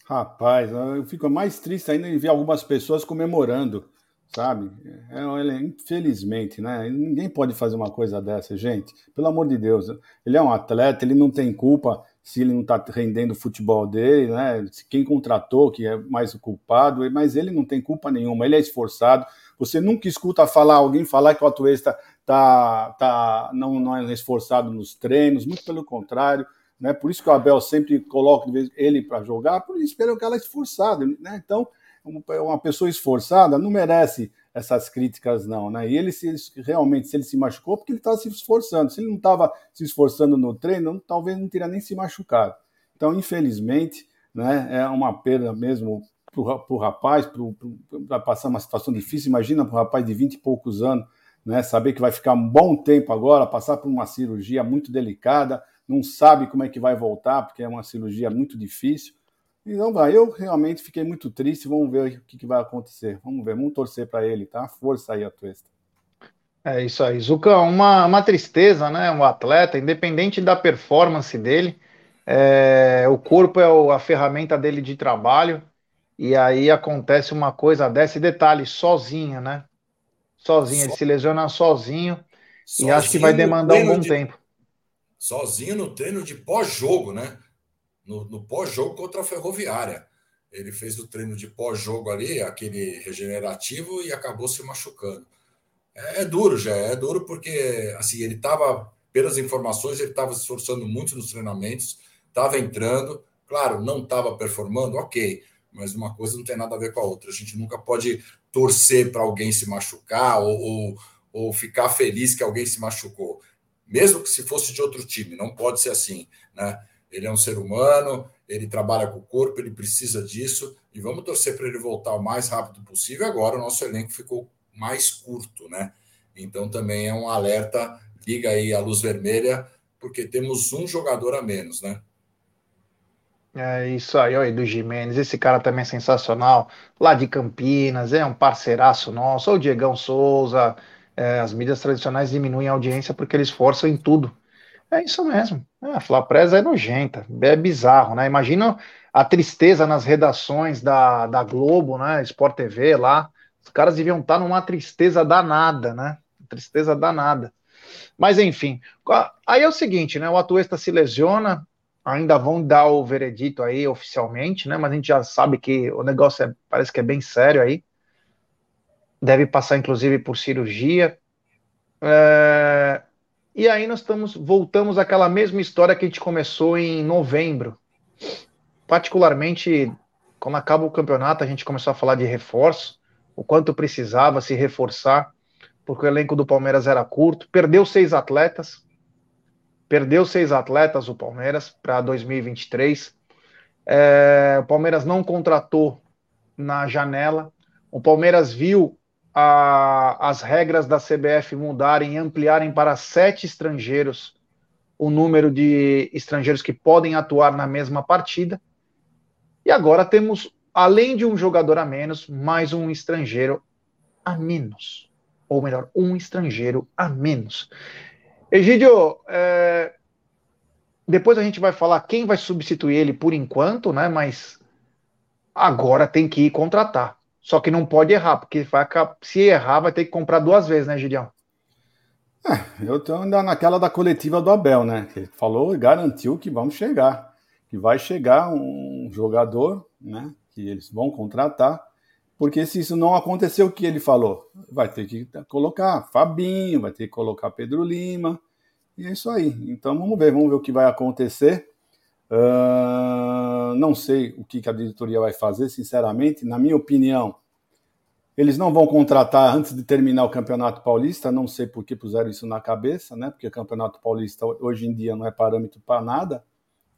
Rapaz, eu fico mais triste ainda em ver algumas pessoas comemorando sabe? É, é, infelizmente, né? Ninguém pode fazer uma coisa dessa, gente. Pelo amor de Deus, ele é um atleta, ele não tem culpa se ele não está rendendo o futebol dele, né? Quem contratou que é mais o culpado, mas ele não tem culpa nenhuma. Ele é esforçado. Você nunca escuta falar alguém falar que o atuista tá, tá não, não é esforçado nos treinos, muito pelo contrário. Né? Por isso que o Abel sempre coloca ele para jogar, por isso que ela é esforçado. Né? Então, uma pessoa esforçada não merece essas críticas, não, né? E ele, se realmente, se ele se machucou, porque ele estava se esforçando. Se ele não estava se esforçando no treino, talvez não teria nem se machucado. Então, infelizmente, né, é uma perda mesmo para o rapaz, para passar uma situação difícil. Imagina para um rapaz de 20 e poucos anos, né, saber que vai ficar um bom tempo agora, passar por uma cirurgia muito delicada, não sabe como é que vai voltar, porque é uma cirurgia muito difícil. Então vai, eu realmente fiquei muito triste. Vamos ver o que, que vai acontecer. Vamos ver, vamos torcer para ele, tá? Força aí, Atuesta. É isso aí, Zuca. Uma, uma tristeza, né? Um atleta, independente da performance dele, é, o corpo é o, a ferramenta dele de trabalho. E aí acontece uma coisa dessa, e detalhe, sozinho, né? Sozinho, ele se lesiona sozinho, sozinho e acho que vai demandar um bom de... tempo. Sozinho no treino de pós-jogo, né? No, no pós-jogo contra a Ferroviária. ele fez o treino de pós-jogo ali, aquele regenerativo, e acabou se machucando. É, é duro já, é duro porque assim ele estava, pelas informações, ele estava se esforçando muito nos treinamentos, estava entrando, claro, não estava performando, ok, mas uma coisa não tem nada a ver com a outra. A gente nunca pode torcer para alguém se machucar ou, ou, ou ficar feliz que alguém se machucou, mesmo que se fosse de outro time, não pode ser assim, né? Ele é um ser humano, ele trabalha com o corpo, ele precisa disso, e vamos torcer para ele voltar o mais rápido possível. Agora o nosso elenco ficou mais curto, né? Então também é um alerta, liga aí a luz vermelha, porque temos um jogador a menos, né? É isso aí, olha, do Jimenez, esse cara também é sensacional, lá de Campinas, é um parceiraço nosso, o Diegão Souza, é, as mídias tradicionais diminuem a audiência porque eles forçam em tudo. É isso mesmo, é, a Flapresa é nojenta, é bizarro, né? Imagina a tristeza nas redações da, da Globo, né, Sport TV lá, os caras deviam estar numa tristeza danada, né? Tristeza danada. Mas enfim, aí é o seguinte, né? O Atuesta se lesiona, ainda vão dar o veredito aí oficialmente, né? Mas a gente já sabe que o negócio é, parece que é bem sério aí. Deve passar, inclusive, por cirurgia. É... E aí nós estamos, voltamos àquela mesma história que a gente começou em novembro. Particularmente, quando acaba o campeonato, a gente começou a falar de reforço, o quanto precisava se reforçar, porque o elenco do Palmeiras era curto. Perdeu seis atletas, Perdeu seis atletas o Palmeiras para 2023. É, o Palmeiras não contratou na janela. O Palmeiras viu a, as regras da CBF mudarem e ampliarem para sete estrangeiros o número de estrangeiros que podem atuar na mesma partida. E agora temos, além de um jogador a menos, mais um estrangeiro a menos. Ou melhor, um estrangeiro a menos. Egídio, é... depois a gente vai falar quem vai substituir ele por enquanto, né? Mas agora tem que ir contratar. Só que não pode errar, porque vai, se errar, vai ter que comprar duas vezes, né, Gideão? É, eu estou ainda naquela da coletiva do Abel, né? Ele falou e garantiu que vamos chegar. Que vai chegar um jogador, né? Que eles vão contratar. Porque se isso não acontecer, o que ele falou? Vai ter que colocar Fabinho, vai ter que colocar Pedro Lima, e é isso aí. Então vamos ver, vamos ver o que vai acontecer. Uh, não sei o que a diretoria vai fazer, sinceramente. Na minha opinião, eles não vão contratar antes de terminar o Campeonato Paulista. Não sei por que puseram isso na cabeça, né? Porque o Campeonato Paulista hoje em dia não é parâmetro para nada,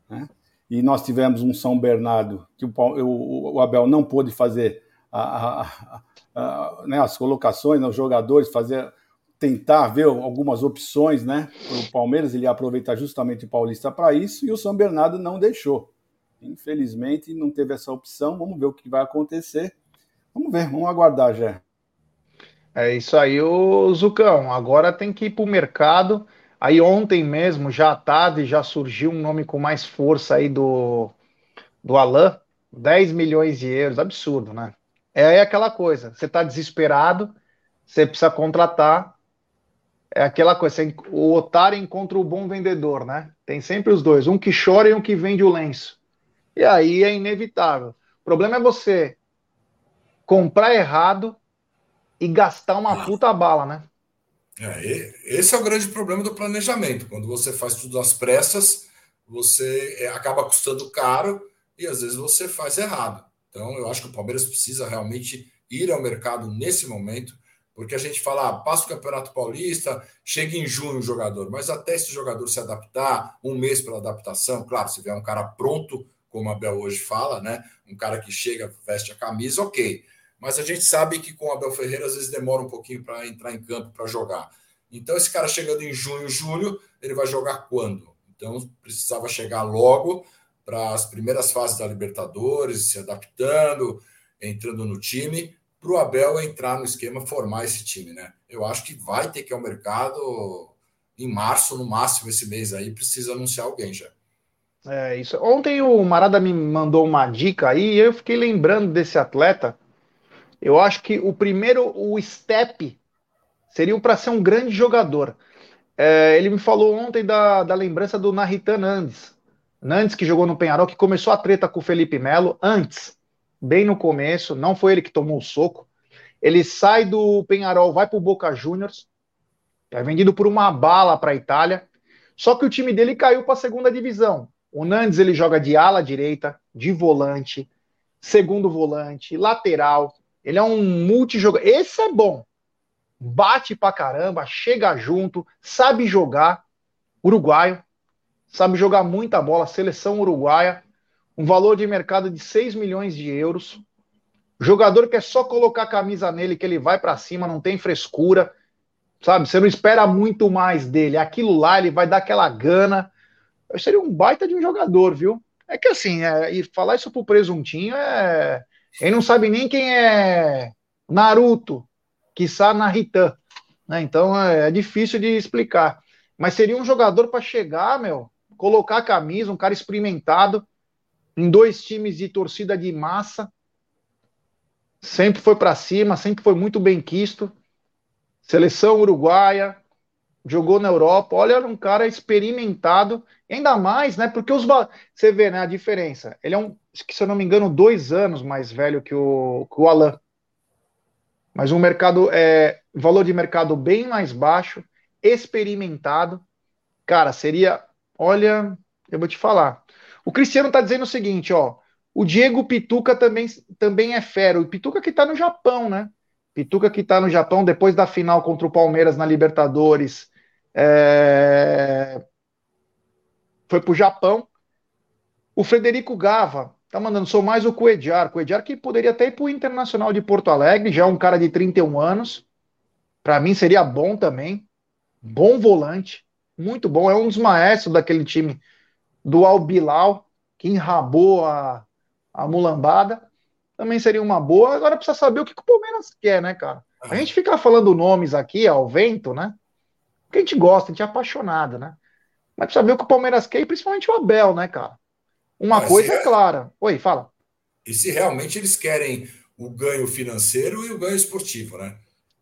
né? E nós tivemos um São Bernardo que o, o, o Abel não pôde fazer a, a, a, né, as colocações, né, os jogadores, fazer, tentar ver algumas opções né, para o Palmeiras, ele ia aproveitar justamente o Paulista para isso, e o São Bernardo não deixou. Infelizmente, não teve essa opção. Vamos ver o que vai acontecer. Vamos ver, vamos aguardar já. É isso aí, o Zucão. Agora tem que ir para o mercado. Aí ontem mesmo, já à tarde, já surgiu um nome com mais força aí do, do Alain. 10 milhões de euros, absurdo, né? é aquela coisa, você está desesperado, você precisa contratar, é aquela coisa, o otário encontra o bom vendedor, né? Tem sempre os dois, um que chora e um que vende o lenço. E aí é inevitável. O problema é você comprar errado e gastar uma puta bala, né? É, esse é o grande problema do planejamento. Quando você faz tudo às pressas, você é, acaba custando caro e às vezes você faz errado. Então, eu acho que o Palmeiras precisa realmente ir ao mercado nesse momento, porque a gente fala, ah, passa o Campeonato Paulista, chega em junho o jogador, mas até esse jogador se adaptar, um mês para adaptação, claro, se vier um cara pronto, como a Bel hoje fala, né? Um cara que chega, veste a camisa, ok. Mas a gente sabe que com o Abel Ferreira às vezes demora um pouquinho para entrar em campo para jogar. Então, esse cara chegando em junho, julho, ele vai jogar quando? Então, precisava chegar logo para as primeiras fases da Libertadores, se adaptando, entrando no time, para o Abel entrar no esquema, formar esse time, né? Eu acho que vai ter que ir ao mercado em março, no máximo, esse mês aí, precisa anunciar alguém já. É isso. Ontem o Marada me mandou uma dica aí e eu fiquei lembrando desse atleta. Eu acho que o primeiro, o step, seria para ser um grande jogador. É, ele me falou ontem da, da lembrança do Naritan Andes. Nantes, que jogou no Penharol, que começou a treta com o Felipe Melo antes. Bem no começo, não foi ele que tomou o soco. Ele sai do Penharol, vai para o Boca Juniors, é vendido por uma bala para a Itália. Só que o time dele caiu para a segunda divisão. O Nandes ele joga de ala direita, de volante, segundo volante, lateral. Ele é um multijogador. Esse é bom. Bate pra caramba, chega junto, sabe jogar. Uruguaio, sabe jogar muita bola. Seleção uruguaia. Um valor de mercado de 6 milhões de euros. Jogador que é só colocar a camisa nele que ele vai para cima, não tem frescura sabe? Você não espera muito mais dele. Aquilo lá, ele vai dar aquela gana. Eu seria um baita de um jogador, viu? É que assim, é, e falar isso pro presuntinho é. Ele não sabe nem quem é Naruto, que está na Ritan. Né? Então é, é difícil de explicar. Mas seria um jogador para chegar, meu, colocar a camisa, um cara experimentado, em dois times de torcida de massa. Sempre foi para cima, sempre foi muito bem quisto. Seleção uruguaia, jogou na Europa. Olha, era um cara experimentado, ainda mais, né? Porque os você vê, né, a diferença. Ele é um, se eu não me engano, dois anos mais velho que o, que o Alain. Mas um mercado, é, valor de mercado bem mais baixo, experimentado. Cara, seria, olha, eu vou te falar. O Cristiano tá dizendo o seguinte, ó. O Diego Pituca também, também é fera. O Pituca que tá no Japão, né? Pituca que está no Japão depois da final contra o Palmeiras na Libertadores. É... Foi para o Japão. O Frederico Gava tá mandando, sou mais o Coediar. Coediar que poderia até ir para o Internacional de Porto Alegre, já é um cara de 31 anos. Para mim seria bom também. Bom volante, muito bom. É um dos maestros daquele time do Al Bilal, que enrabou a, a mulambada também seria uma boa. Agora precisa saber o que, que o Palmeiras quer, né, cara? A gente fica falando nomes aqui ao vento, né? Porque a gente gosta, a gente é apaixonado, né? Mas precisa saber o que o Palmeiras quer e principalmente o Abel, né, cara? Uma Mas coisa é... é clara. Oi, fala. E se realmente eles querem o ganho financeiro e o ganho esportivo, né?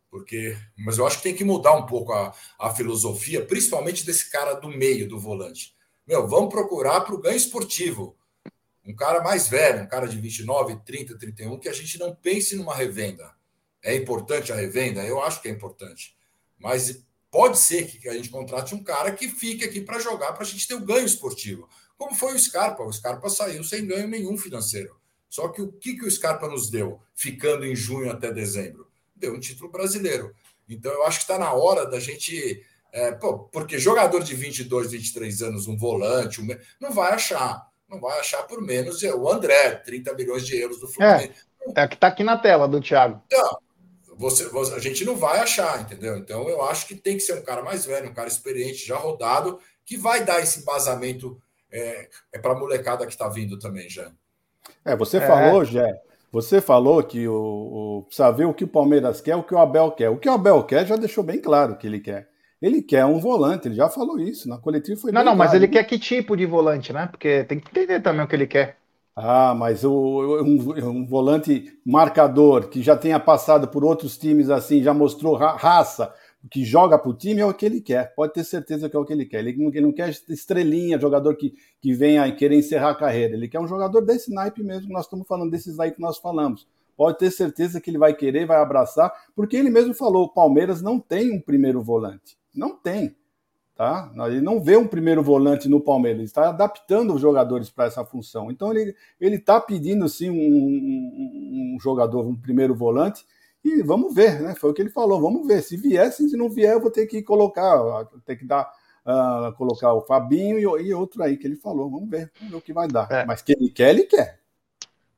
Porque, mas eu acho que tem que mudar um pouco a, a filosofia, principalmente desse cara do meio do volante. Meu, vamos procurar para o ganho esportivo um cara mais velho, um cara de 29, 30, 31, que a gente não pense numa revenda. É importante a revenda? Eu acho que é importante. Mas pode ser que a gente contrate um cara que fique aqui para jogar, para a gente ter o um ganho esportivo. Como foi o Scarpa? O Scarpa saiu sem ganho nenhum financeiro. Só que o que, que o Scarpa nos deu, ficando em junho até dezembro? Deu um título brasileiro. Então eu acho que está na hora da gente. É, pô, porque jogador de 22, 23 anos, um volante, um, não vai achar não vai achar por menos o André, 30 milhões de euros do Fluminense. É, é que está aqui na tela do Thiago. Então, você, você, a gente não vai achar, entendeu? Então eu acho que tem que ser um cara mais velho, um cara experiente, já rodado, que vai dar esse embasamento é, é para a molecada que está vindo também, já. É, você é. falou, Jé, você falou que o, o, precisa ver o que o Palmeiras quer, o que o Abel quer. O que o Abel quer já deixou bem claro que ele quer. Ele quer um volante, ele já falou isso. Na coletiva foi. Não, não, mas ele quer que tipo de volante, né? Porque tem que entender também o que ele quer. Ah, mas o, um, um, volante marcador que já tenha passado por outros times assim, já mostrou raça, que joga para o time é o que ele quer. Pode ter certeza que é o que ele quer. Ele não, ele não quer estrelinha, jogador que, que venha querer encerrar a carreira. Ele quer um jogador desse naipe mesmo. Nós estamos falando desses aí que nós falamos. Pode ter certeza que ele vai querer, vai abraçar, porque ele mesmo falou: o Palmeiras não tem um primeiro volante. Não tem. Tá? Ele não vê um primeiro volante no Palmeiras, ele está adaptando os jogadores para essa função. Então ele está pedindo sim um, um, um, jogador, um primeiro volante, e vamos ver, né? Foi o que ele falou, vamos ver. Se vier, se não vier, eu vou ter que colocar, ter que dar, uh, colocar o Fabinho e, e, outro aí que ele falou. Vamos ver, vamos ver o que vai dar. É. Mas que ele quer, ele quer.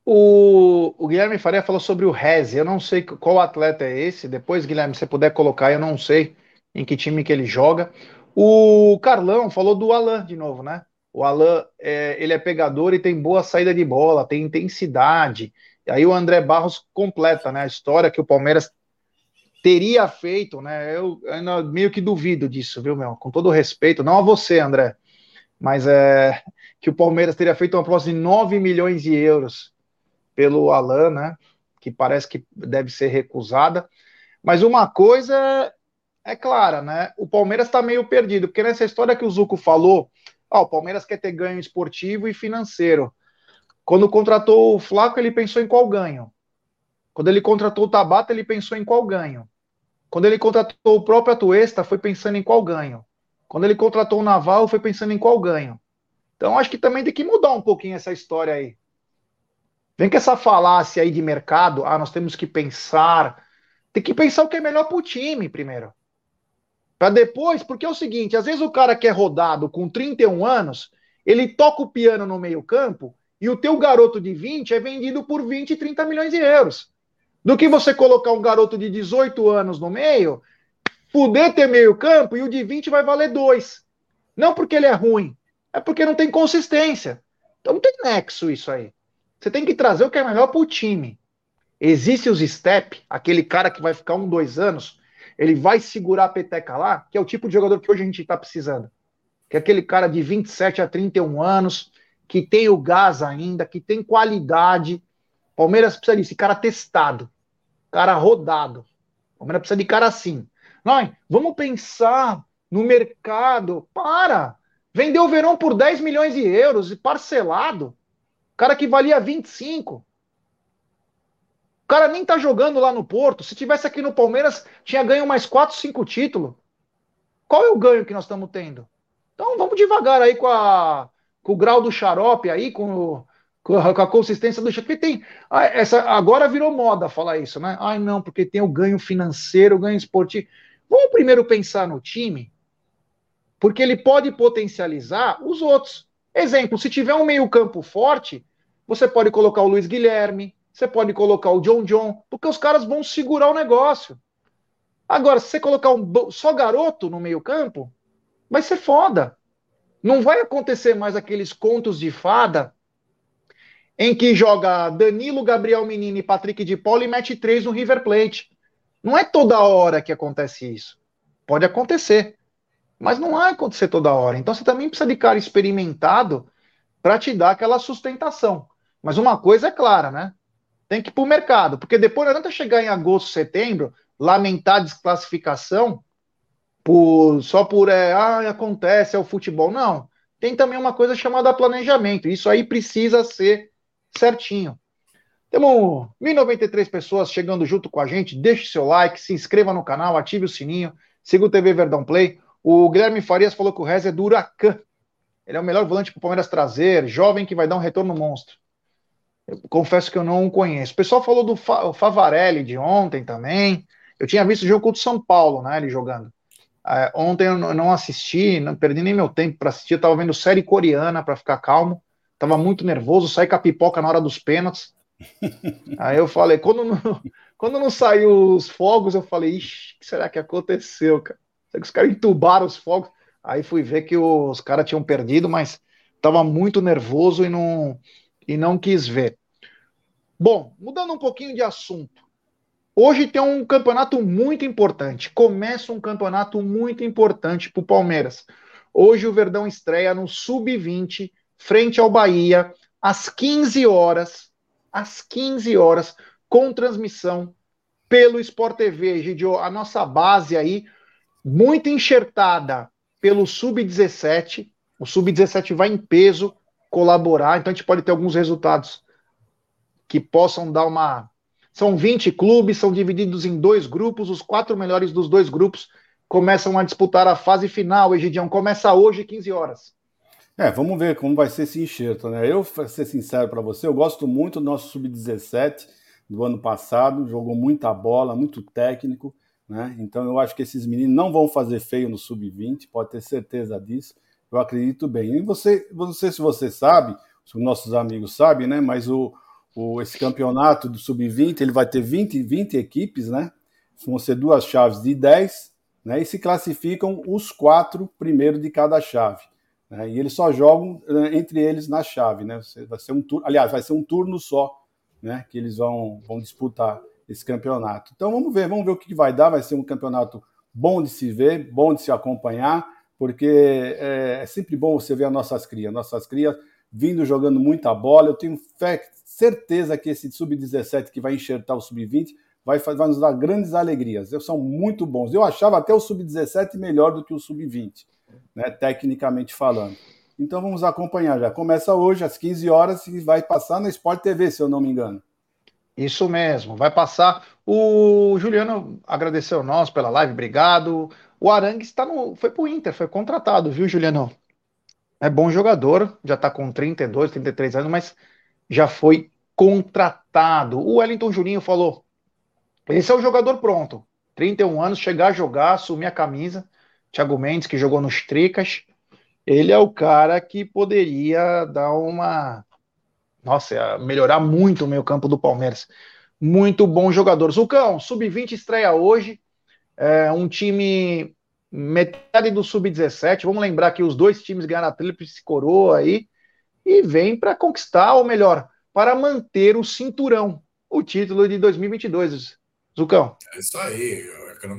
O, o, Guilherme Faria falou sobre o Reze. Eu não sei qual atleta é esse. Depois, Guilherme, se você puder colocar, eu não sei em que time que ele joga. O Carlão falou do Alan de novo, né? O Alan, é, ele é pegador e tem boa saída de bola, tem intensidade. E aí o André Barros completa, né? A história que o Palmeiras teria feito, né? Eu meio que duvido disso, viu, meu? Com todo respeito, não a você, André, mas é que o Palmeiras teria feito uma proposta de 9 milhões de euros pelo Alan, né? Que parece que deve ser recusada. Mas uma coisa é clara, né? O Palmeiras está meio perdido, porque nessa história que o Zuco falou, ó, o Palmeiras quer ter ganho esportivo e financeiro. Quando contratou o Flaco, ele pensou em qual ganho? Quando ele contratou o Tabata, ele pensou em qual ganho? Quando ele contratou o próprio Atuesta, foi pensando em qual ganho? Quando ele contratou o Naval, foi pensando em qual ganho? Então, acho que também tem que mudar um pouquinho essa história aí. Vem com essa falácia aí de mercado, ah, nós temos que pensar. Tem que pensar o que é melhor para o time primeiro. Para depois, porque é o seguinte, às vezes o cara que é rodado com 31 anos, ele toca o piano no meio-campo e o teu garoto de 20 é vendido por 20, 30 milhões de euros. Do que você colocar um garoto de 18 anos no meio, poder ter meio-campo e o de 20 vai valer 2. Não porque ele é ruim, é porque não tem consistência. Então não tem nexo isso aí. Você tem que trazer o que é melhor para o time. Existe os step, aquele cara que vai ficar um, dois anos, ele vai segurar a peteca lá, que é o tipo de jogador que hoje a gente está precisando. Que é aquele cara de 27 a 31 anos, que tem o gás ainda, que tem qualidade. Palmeiras precisa desse cara testado, cara rodado. Palmeiras precisa de cara assim. Nós, vamos pensar no mercado. Para! Vendeu o Verão por 10 milhões de euros e parcelado. Cara que valia 25 cara nem tá jogando lá no Porto. Se tivesse aqui no Palmeiras, tinha ganho mais 4, 5 títulos. Qual é o ganho que nós estamos tendo? Então vamos devagar aí com, a, com o grau do xarope aí, com, com, a, consistência do xarope. tem ah, essa agora virou moda falar isso, né? Ai não, porque tem o ganho financeiro, o ganho esportivo. Vamos primeiro pensar no time, porque ele pode potencializar os outros. Exemplo, se tiver um meio-campo forte, você pode colocar o Luiz Guilherme, você pode colocar o John John, porque os caras vão segurar o negócio. Agora, se você colocar um, só garoto no meio-campo, vai ser foda. Não vai acontecer mais aqueles contos de fada em que joga Danilo, Gabriel Menino e Patrick de Paula e mete três no River Plate. Não é toda hora que acontece isso. Pode acontecer, mas não vai acontecer toda hora. Então você também precisa de cara experimentado para te dar aquela sustentação. Mas uma coisa é clara, né? Tem que ir para o mercado, porque depois não adianta chegar em agosto, setembro, lamentar a desclassificação por, só por é, ah, acontece, é o futebol. Não. Tem também uma coisa chamada planejamento. Isso aí precisa ser certinho. Temos 1.093 pessoas chegando junto com a gente. Deixe seu like, se inscreva no canal, ative o sininho, siga o TV Verdão Play. O Guilherme Farias falou que o Rez é do Huracan. Ele é o melhor volante para o Palmeiras trazer, jovem que vai dar um retorno monstro. Eu confesso que eu não conheço. O pessoal falou do Favarelli de ontem também. Eu tinha visto o jogo contra o São Paulo, né? Ele jogando. É, ontem eu não assisti, não perdi nem meu tempo para assistir. Eu tava vendo série coreana para ficar calmo. Tava muito nervoso, saí com a pipoca na hora dos pênaltis. <laughs> Aí eu falei, quando não, quando não saiu os fogos, eu falei, ixi, o que será que aconteceu, cara? Será que os caras entubaram os fogos? Aí fui ver que os caras tinham perdido, mas tava muito nervoso e não, e não quis ver. Bom, mudando um pouquinho de assunto. Hoje tem um campeonato muito importante. Começa um campeonato muito importante para o Palmeiras. Hoje o Verdão estreia no Sub-20, frente ao Bahia, às 15 horas. Às 15 horas, com transmissão pelo Sport TV. Gidio, a nossa base aí, muito enxertada pelo Sub-17. O Sub-17 vai em peso colaborar, então a gente pode ter alguns resultados que possam dar uma. São 20 clubes, são divididos em dois grupos, os quatro melhores dos dois grupos começam a disputar a fase final. Egidião, começa hoje, 15 horas. É, vamos ver como vai ser esse enxerto, né? Eu, para ser sincero para você, eu gosto muito do nosso sub-17 do ano passado, jogou muita bola, muito técnico, né? Então eu acho que esses meninos não vão fazer feio no sub-20, pode ter certeza disso. Eu acredito bem. E você, sei se você sabe, se os nossos amigos sabem, né? Mas o, o, esse campeonato do Sub-20, ele vai ter 20, 20 equipes, né? Vão ser duas chaves de 10, né? E se classificam os quatro primeiros de cada chave. Né? E eles só jogam né, entre eles na chave, né? Vai ser um turno, aliás, vai ser um turno só, né? Que eles vão, vão disputar esse campeonato. Então vamos ver, vamos ver o que vai dar. Vai ser um campeonato bom de se ver, bom de se acompanhar, porque é, é sempre bom você ver as nossas crias. Nossas crias vindo jogando muita bola. Eu tenho fé, certeza que esse sub-17 que vai enxertar o sub-20 vai, vai nos dar grandes alegrias. Eles são muito bons. Eu achava até o sub-17 melhor do que o sub-20, né, tecnicamente falando. Então vamos acompanhar. Já começa hoje às 15 horas e vai passar na Sport TV, se eu não me engano. Isso mesmo, vai passar. O Juliano agradeceu nós pela live, obrigado. O Arangues está no, foi para o Inter, foi contratado, viu, Juliano? É bom jogador, já está com 32, 33 anos, mas já foi contratado. O Wellington Juninho falou: esse é o jogador pronto. 31 anos, chegar a jogar, assumir a camisa. Thiago Mendes, que jogou nos Tricas, ele é o cara que poderia dar uma. Nossa, melhorar muito o meio campo do Palmeiras. Muito bom jogador. Zucão, sub-20 estreia hoje. É um time metade do sub-17. Vamos lembrar que os dois times ganharam a tríplice coroa aí e vem para conquistar, ou melhor, para manter o cinturão, o título de 2022. Zucão. É isso aí.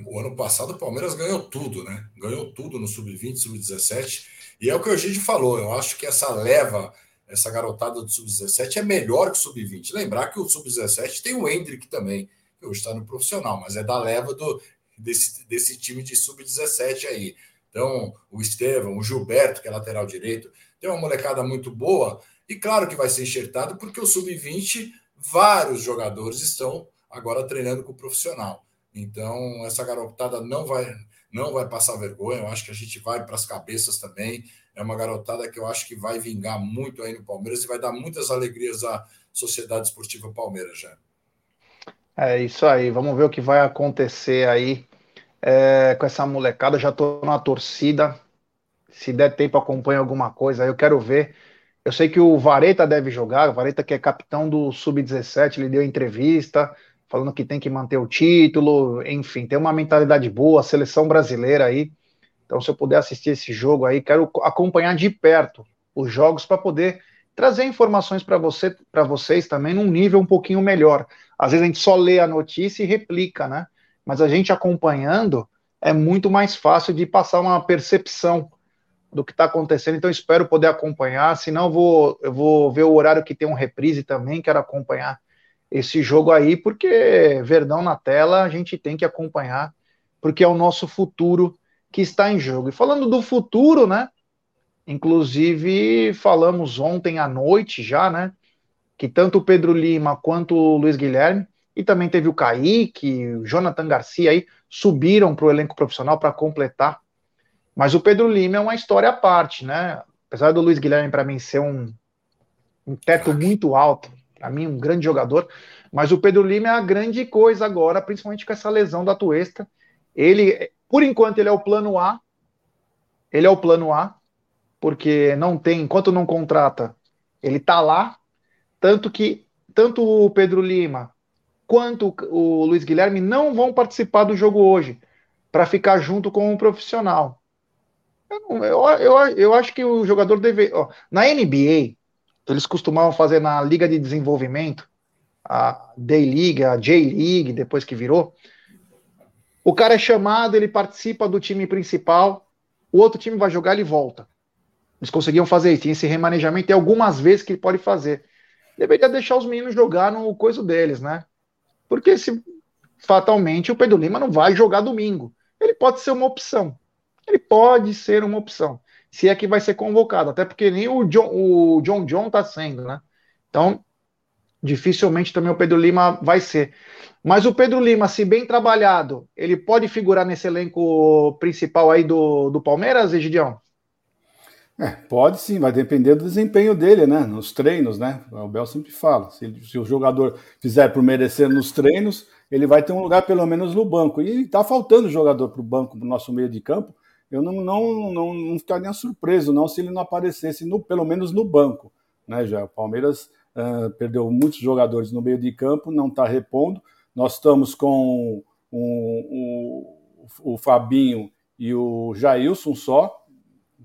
O ano passado o Palmeiras ganhou tudo, né? Ganhou tudo no sub-20, sub-17. E é o que o Gide falou. Eu acho que essa leva, essa garotada do sub-17 é melhor que o sub-20. Lembrar que o sub-17 tem o Hendrick também, que hoje está no profissional, mas é da leva do, desse, desse time de sub-17 aí. Então, o Estevam, o Gilberto, que é lateral direito, tem uma molecada muito boa. E claro que vai ser enxertado, porque o sub-20, vários jogadores estão agora treinando com o profissional. Então, essa garotada não vai não vai passar vergonha. Eu acho que a gente vai para as cabeças também. É uma garotada que eu acho que vai vingar muito aí no Palmeiras e vai dar muitas alegrias à Sociedade Esportiva Palmeiras já. É isso aí. Vamos ver o que vai acontecer aí é, com essa molecada. Já estou na torcida. Se der tempo, acompanha alguma coisa. Eu quero ver. Eu sei que o Vareta deve jogar. O Vareta, que é capitão do Sub-17, ele deu entrevista falando que tem que manter o título, enfim, tem uma mentalidade boa, a seleção brasileira aí. Então, se eu puder assistir esse jogo aí, quero acompanhar de perto os jogos para poder trazer informações para você, para vocês também num nível um pouquinho melhor. Às vezes a gente só lê a notícia e replica, né? Mas a gente acompanhando é muito mais fácil de passar uma percepção do que está acontecendo. Então espero poder acompanhar. Se não, vou eu vou ver o horário que tem um reprise também. Quero acompanhar esse jogo aí, porque Verdão na tela a gente tem que acompanhar, porque é o nosso futuro que está em jogo. E falando do futuro, né? Inclusive, falamos ontem à noite já, né? Que tanto o Pedro Lima quanto o Luiz Guilherme, e também teve o Kaique, o Jonathan Garcia aí, subiram para o elenco profissional para completar. Mas o Pedro Lima é uma história à parte, né? Apesar do Luiz Guilherme, para mim, ser um, um teto muito alto, para mim, um grande jogador. Mas o Pedro Lima é a grande coisa agora, principalmente com essa lesão da Tuesta. Ele, por enquanto, ele é o plano A. Ele é o plano A, porque não tem, enquanto não contrata, ele tá lá. Tanto que tanto o Pedro Lima quanto o Luiz Guilherme não vão participar do jogo hoje, para ficar junto com um profissional. Eu, eu, eu, acho que o jogador deve. Ó, na NBA, eles costumavam fazer na Liga de Desenvolvimento, a Day-League, a J-League, depois que virou. O cara é chamado, ele participa do time principal, o outro time vai jogar, ele volta. Eles conseguiam fazer isso, esse remanejamento, e algumas vezes que ele pode fazer. Deveria deixar os meninos jogar no coisa deles, né? Porque se fatalmente o Pedro Lima não vai jogar domingo. Ele pode ser uma opção. Ele pode ser uma opção se é que vai ser convocado, até porque nem o John, o John John está sendo, né? Então, dificilmente também o Pedro Lima vai ser. Mas o Pedro Lima, se bem trabalhado, ele pode figurar nesse elenco principal aí do, do Palmeiras, Egidião? É, pode sim, vai depender do desempenho dele, né? Nos treinos, né? O Bel sempre fala. Se, se o jogador fizer por merecer nos treinos, ele vai ter um lugar pelo menos no banco. E tá faltando jogador para o banco, para o nosso meio de campo eu não, não, não, não ficaria surpreso não se ele não aparecesse, no, pelo menos no banco. Né, já. O Palmeiras uh, perdeu muitos jogadores no meio de campo, não está repondo. Nós estamos com o, o, o Fabinho e o Jailson só,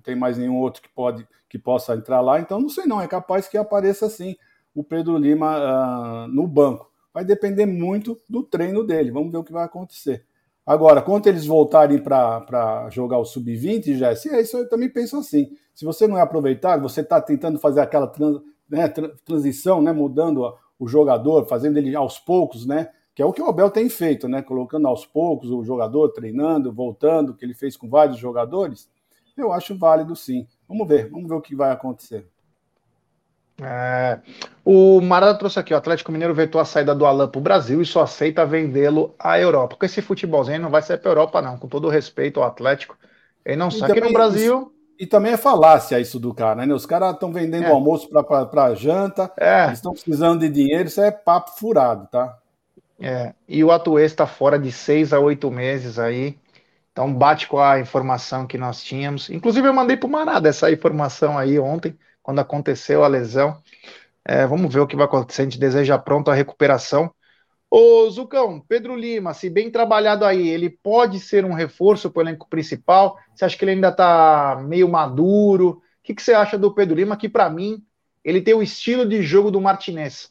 tem mais nenhum outro que, pode, que possa entrar lá, então não sei não, é capaz que apareça assim o Pedro Lima uh, no banco. Vai depender muito do treino dele, vamos ver o que vai acontecer. Agora, quando eles voltarem para jogar o sub-20, já é isso eu também penso assim. Se você não é aproveitado, você está tentando fazer aquela trans, né, transição, né, mudando o jogador, fazendo ele aos poucos, né? Que é o que o Abel tem feito, né? Colocando aos poucos o jogador, treinando, voltando, que ele fez com vários jogadores. Eu acho válido sim. Vamos ver, vamos ver o que vai acontecer. É, o Marada trouxe aqui, o Atlético Mineiro vetou a saída do Alan para o Brasil e só aceita vendê-lo à Europa. Com esse futebolzinho não vai ser para a Europa, não. Com todo o respeito ao Atlético, ele não sabe que no Brasil. E também é falácia isso do cara, né? Os caras estão vendendo é. almoço para janta, é. estão precisando de dinheiro, isso é papo furado, tá? É. E o Atuês está fora de seis a oito meses aí. Então bate com a informação que nós tínhamos. Inclusive, eu mandei para o Marada essa informação aí ontem quando aconteceu a lesão. É, vamos ver o que vai acontecer. A gente deseja pronto a recuperação. Ô, Zucão, Pedro Lima, se bem trabalhado aí, ele pode ser um reforço para o elenco principal? Você acha que ele ainda está meio maduro? O que, que, você acha do Pedro Lima? Que, para mim, ele tem o estilo de jogo do Martinez.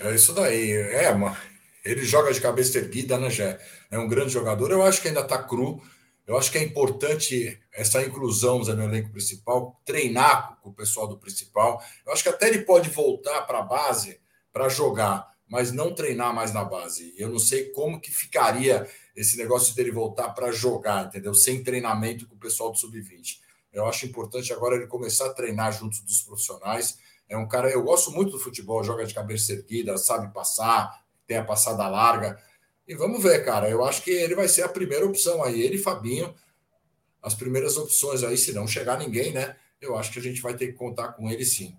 É isso daí. É. Ele joga de cabeça erguida, né, Jé? É um grande jogador. Eu acho que ainda está cru. Eu acho que é importante essa inclusão no elenco principal, treinar com o pessoal do principal. Eu acho que até ele pode voltar para a base para jogar, mas não treinar mais na base. Eu não sei como que ficaria esse negócio dele voltar para jogar, entendeu? Sem treinamento com o pessoal do sub-20. Eu acho importante agora ele começar a treinar junto dos profissionais. É um cara, eu gosto muito do futebol, joga de cabeça erguida, sabe passar, tem a passada larga. E vamos ver, cara. Eu acho que ele vai ser a primeira opção aí. Ele e Fabinho, as primeiras opções aí, se não chegar ninguém, né? Eu acho que a gente vai ter que contar com ele sim.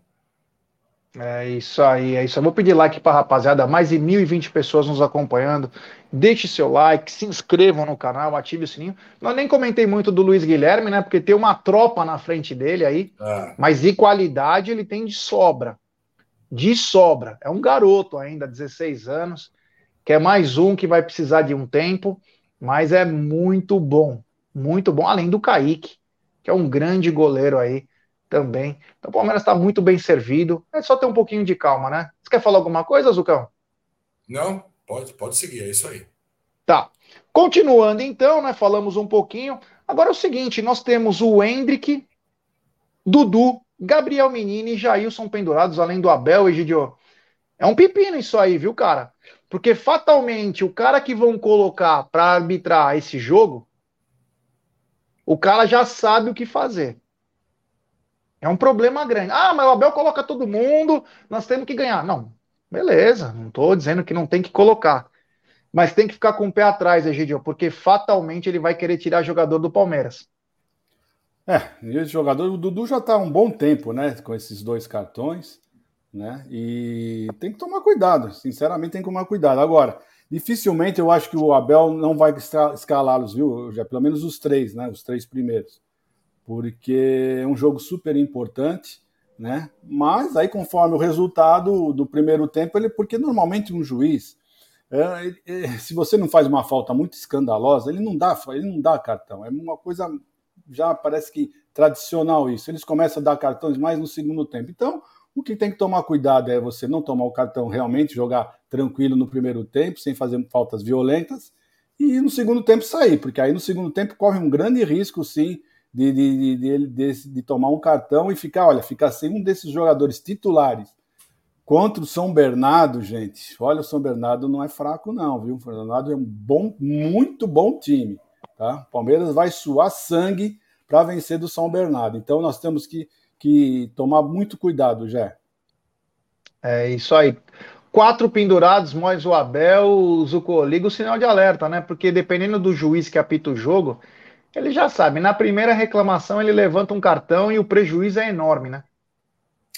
É isso aí, é isso. Eu vou pedir like para rapaziada, mais de 1.020 pessoas nos acompanhando. Deixe seu like, se inscrevam no canal, ative o sininho. Não nem comentei muito do Luiz Guilherme, né? Porque tem uma tropa na frente dele aí, é. mas de qualidade ele tem de sobra. De sobra. É um garoto ainda, 16 anos que é mais um que vai precisar de um tempo, mas é muito bom, muito bom, além do Kaique, que é um grande goleiro aí também. Então o Palmeiras está muito bem servido, é só ter um pouquinho de calma, né? Você quer falar alguma coisa, Zucão? Não, pode, pode seguir, é isso aí. Tá. Continuando então, né? Falamos um pouquinho. Agora é o seguinte: nós temos o Hendrick, Dudu, Gabriel Menino e Jailson pendurados, além do Abel e Gidio. É um pepino isso aí, viu, cara? Porque fatalmente o cara que vão colocar para arbitrar esse jogo, o cara já sabe o que fazer. É um problema grande. Ah, mas o Abel coloca todo mundo, nós temos que ganhar. Não, beleza, não estou dizendo que não tem que colocar. Mas tem que ficar com o pé atrás, Egidio, porque fatalmente ele vai querer tirar jogador do Palmeiras. É, esse jogador, o Dudu já está há um bom tempo, né, com esses dois cartões né? E tem que tomar cuidado, sinceramente tem que tomar cuidado. Agora, dificilmente eu acho que o Abel não vai escalá-los, viu? Já pelo menos os três, né? Os três primeiros, porque é um jogo super importante, né? Mas aí conforme o resultado do primeiro tempo, ele, porque normalmente um juiz, é, é, se você não faz uma falta muito escandalosa, ele não dá, ele não dá cartão. É uma coisa já parece que tradicional isso. Eles começam a dar cartões mais no segundo tempo. Então o que tem que tomar cuidado é você não tomar o cartão realmente, jogar tranquilo no primeiro tempo, sem fazer faltas violentas, e no segundo tempo sair, porque aí no segundo tempo corre um grande risco, sim, de, de, de, de, de tomar um cartão e ficar, olha, ficar sem um desses jogadores titulares contra o São Bernardo, gente. Olha, o São Bernardo não é fraco, não, viu? O São Bernardo é um bom, muito bom time. Tá? O Palmeiras vai suar sangue para vencer do São Bernardo. Então nós temos que que tomar muito cuidado, Jé. É isso aí. Quatro pendurados, mais o Abel, o Zucco, liga o sinal de alerta, né? Porque dependendo do juiz que apita o jogo, ele já sabe, na primeira reclamação ele levanta um cartão e o prejuízo é enorme, né?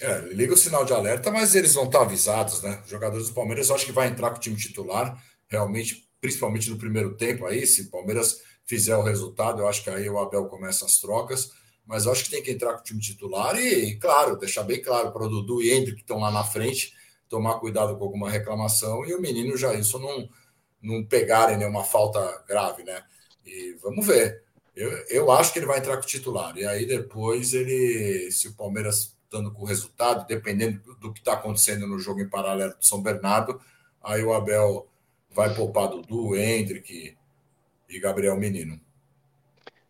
É, liga o sinal de alerta, mas eles vão estar avisados, né? Os jogadores do Palmeiras eu acho que vai entrar com o time titular, realmente, principalmente no primeiro tempo aí, se o Palmeiras fizer o resultado, eu acho que aí o Abel começa as trocas mas eu acho que tem que entrar com o time titular e, claro, deixar bem claro para o Dudu e Hendrick que estão lá na frente, tomar cuidado com alguma reclamação e o menino Jailson não, não pegarem nenhuma falta grave, né? E vamos ver. Eu, eu acho que ele vai entrar com o titular. E aí depois ele, se o Palmeiras estando com o resultado, dependendo do que está acontecendo no jogo em paralelo do São Bernardo, aí o Abel vai poupar Dudu, Hendrick e Gabriel Menino.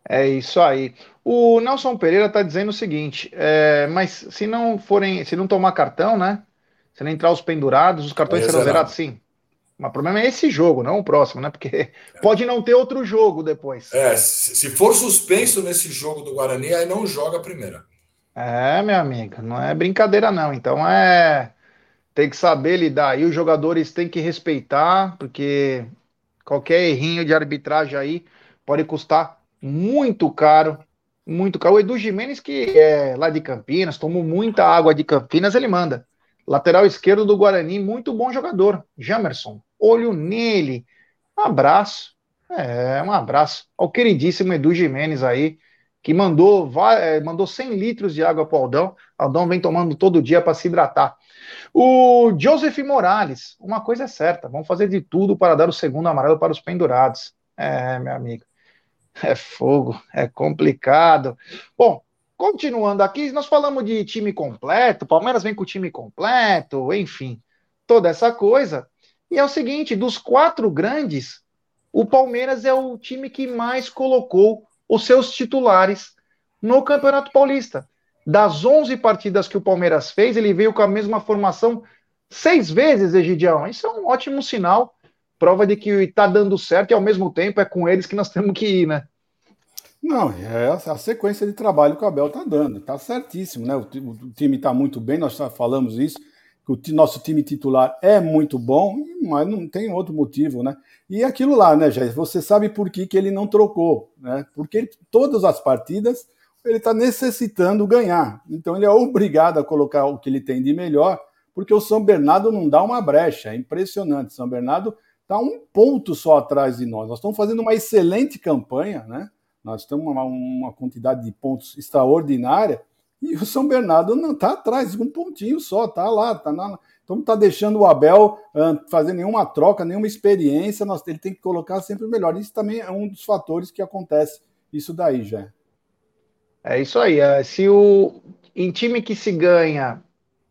É isso aí. O Nelson Pereira está dizendo o seguinte: é, mas se não forem, se não tomar cartão, né? Se não entrar os pendurados, os cartões serão zerados sim. Mas o problema é esse jogo, não o próximo, né? Porque <laughs> pode não ter outro jogo depois. É, se for suspenso nesse jogo do Guarani, aí não joga a primeira. É, minha amiga, não é brincadeira, não. Então é. Tem que saber lidar. E os jogadores têm que respeitar, porque qualquer errinho de arbitragem aí pode custar muito caro. Muito caro. O Edu Jimenez, que é lá de Campinas, tomou muita água de Campinas, ele manda. Lateral esquerdo do Guarani, muito bom jogador. Jamerson, olho nele. Um abraço. É, um abraço ao queridíssimo Edu Jimenez aí, que mandou, é, mandou 100 litros de água para o Aldão. Aldão vem tomando todo dia para se hidratar. O Joseph Morales, uma coisa é certa, vamos fazer de tudo para dar o segundo amarelo para os pendurados. É, meu amigo, é fogo, é complicado. Bom, continuando aqui, nós falamos de time completo, Palmeiras vem com o time completo, enfim, toda essa coisa. E é o seguinte, dos quatro grandes, o Palmeiras é o time que mais colocou os seus titulares no Campeonato Paulista. Das 11 partidas que o Palmeiras fez, ele veio com a mesma formação seis vezes, Egidião. Isso é um ótimo sinal, prova de que está dando certo e ao mesmo tempo é com eles que nós temos que ir, né? Não, é a sequência de trabalho que o Abel está dando, está certíssimo, né? O, o time está muito bem, nós falamos isso, que o nosso time titular é muito bom, mas não tem outro motivo, né? E aquilo lá, né, Jair? Você sabe por que, que ele não trocou, né? Porque todas as partidas ele está necessitando ganhar. Então ele é obrigado a colocar o que ele tem de melhor, porque o São Bernardo não dá uma brecha. É impressionante. São Bernardo está um ponto só atrás de nós. Nós estamos fazendo uma excelente campanha, né? Nós temos uma, uma quantidade de pontos extraordinária e o São Bernardo não está atrás, um pontinho só, está lá, está na. Então está deixando o Abel uh, fazer nenhuma troca, nenhuma experiência. Nós, ele tem que colocar sempre o melhor. Isso também é um dos fatores que acontece. Isso daí, já. É isso aí. É, se o em time que se ganha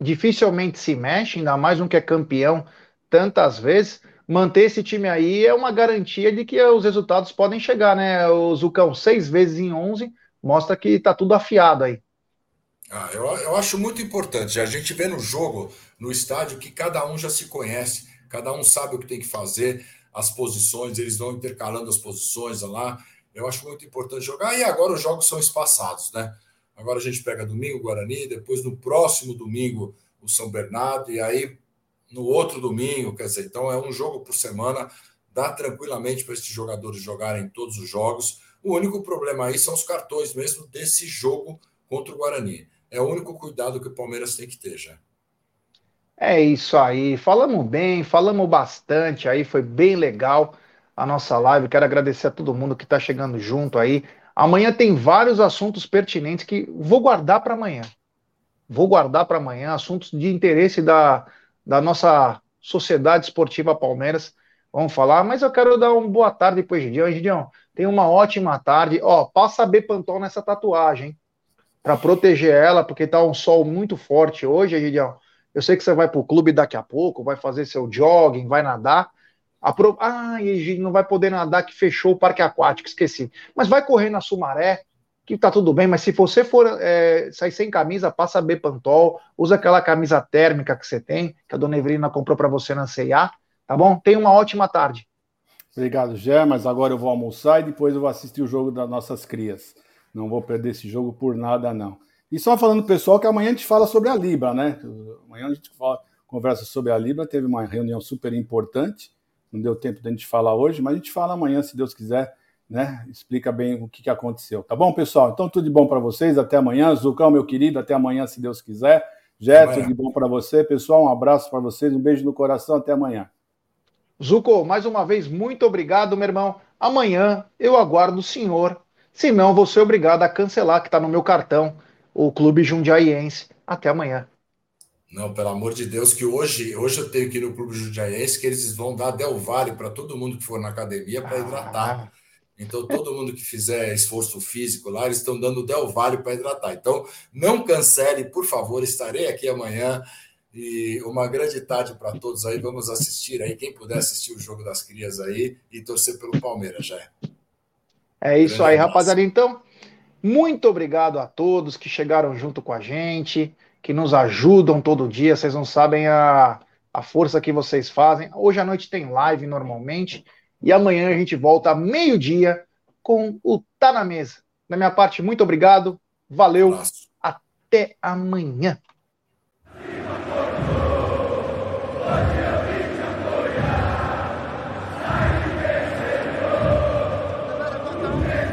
dificilmente se mexe, ainda mais um que é campeão tantas vezes, manter esse time aí é uma garantia de que os resultados podem chegar, né? O Zucão, seis vezes em 11, mostra que tá tudo afiado aí. Ah, eu, eu acho muito importante. A gente vê no jogo, no estádio, que cada um já se conhece, cada um sabe o que tem que fazer, as posições, eles vão intercalando as posições lá. Eu acho muito importante jogar. E agora os jogos são espaçados, né? Agora a gente pega domingo o Guarani, depois no próximo domingo o São Bernardo, e aí no outro domingo, quer dizer, então é um jogo por semana, dá tranquilamente para esses jogadores jogarem todos os jogos. O único problema aí são os cartões mesmo desse jogo contra o Guarani. É o único cuidado que o Palmeiras tem que ter já. É isso aí. Falamos bem, falamos bastante aí, foi bem legal a nossa live. Quero agradecer a todo mundo que está chegando junto aí. Amanhã tem vários assuntos pertinentes que vou guardar para amanhã. Vou guardar para amanhã assuntos de interesse da, da nossa Sociedade Esportiva Palmeiras. Vamos falar, mas eu quero dar uma boa tarde para o Egidião. Egidião, tem uma ótima tarde. Ó, passa Bepantol nessa tatuagem, para proteger ela, porque tá um sol muito forte hoje, Egidião. Eu sei que você vai para o clube daqui a pouco, vai fazer seu jogging, vai nadar, Apro... Ah, e não vai poder nadar que fechou o parque aquático, esqueci. Mas vai correr na Sumaré, que tá tudo bem, mas se você for é, sair sem camisa, passa Bepantol, usa aquela camisa térmica que você tem, que a dona Evelina comprou para você na C&A, tá bom? Tenha uma ótima tarde. Obrigado, Gé, mas agora eu vou almoçar e depois eu vou assistir o jogo das nossas crias. Não vou perder esse jogo por nada, não. E só falando, pessoal, que amanhã a gente fala sobre a Libra, né? Amanhã a gente fala, conversa sobre a Libra, teve uma reunião super importante, não deu tempo de a gente falar hoje, mas a gente fala amanhã, se Deus quiser, né? Explica bem o que, que aconteceu. Tá bom, pessoal? Então, tudo de bom para vocês. Até amanhã. Zucão, meu querido, até amanhã, se Deus quiser. Jé, tudo de bom para você. Pessoal, um abraço para vocês. Um beijo no coração. Até amanhã. Zuco, mais uma vez, muito obrigado, meu irmão. Amanhã eu aguardo o senhor. Se não, vou ser obrigado a cancelar, que está no meu cartão, o Clube Jundiaiense. Até amanhã. Não, pelo amor de Deus, que hoje, hoje eu tenho que ir no Clube Jundiaense que eles vão dar Del Valle para todo mundo que for na academia para hidratar. Ah. Então, todo mundo que fizer esforço físico lá, eles estão dando Del Valle para hidratar. Então, não cancele, por favor, estarei aqui amanhã. E uma grande tarde para todos aí. Vamos assistir aí, quem puder assistir o jogo das crias aí e torcer pelo Palmeiras, já. É isso grande aí, rapaziada. Então, muito obrigado a todos que chegaram junto com a gente que nos ajudam todo dia. Vocês não sabem a a força que vocês fazem. Hoje à noite tem live normalmente e amanhã a gente volta meio-dia com o Tá na Mesa. Da minha parte, muito obrigado. Valeu. Até amanhã.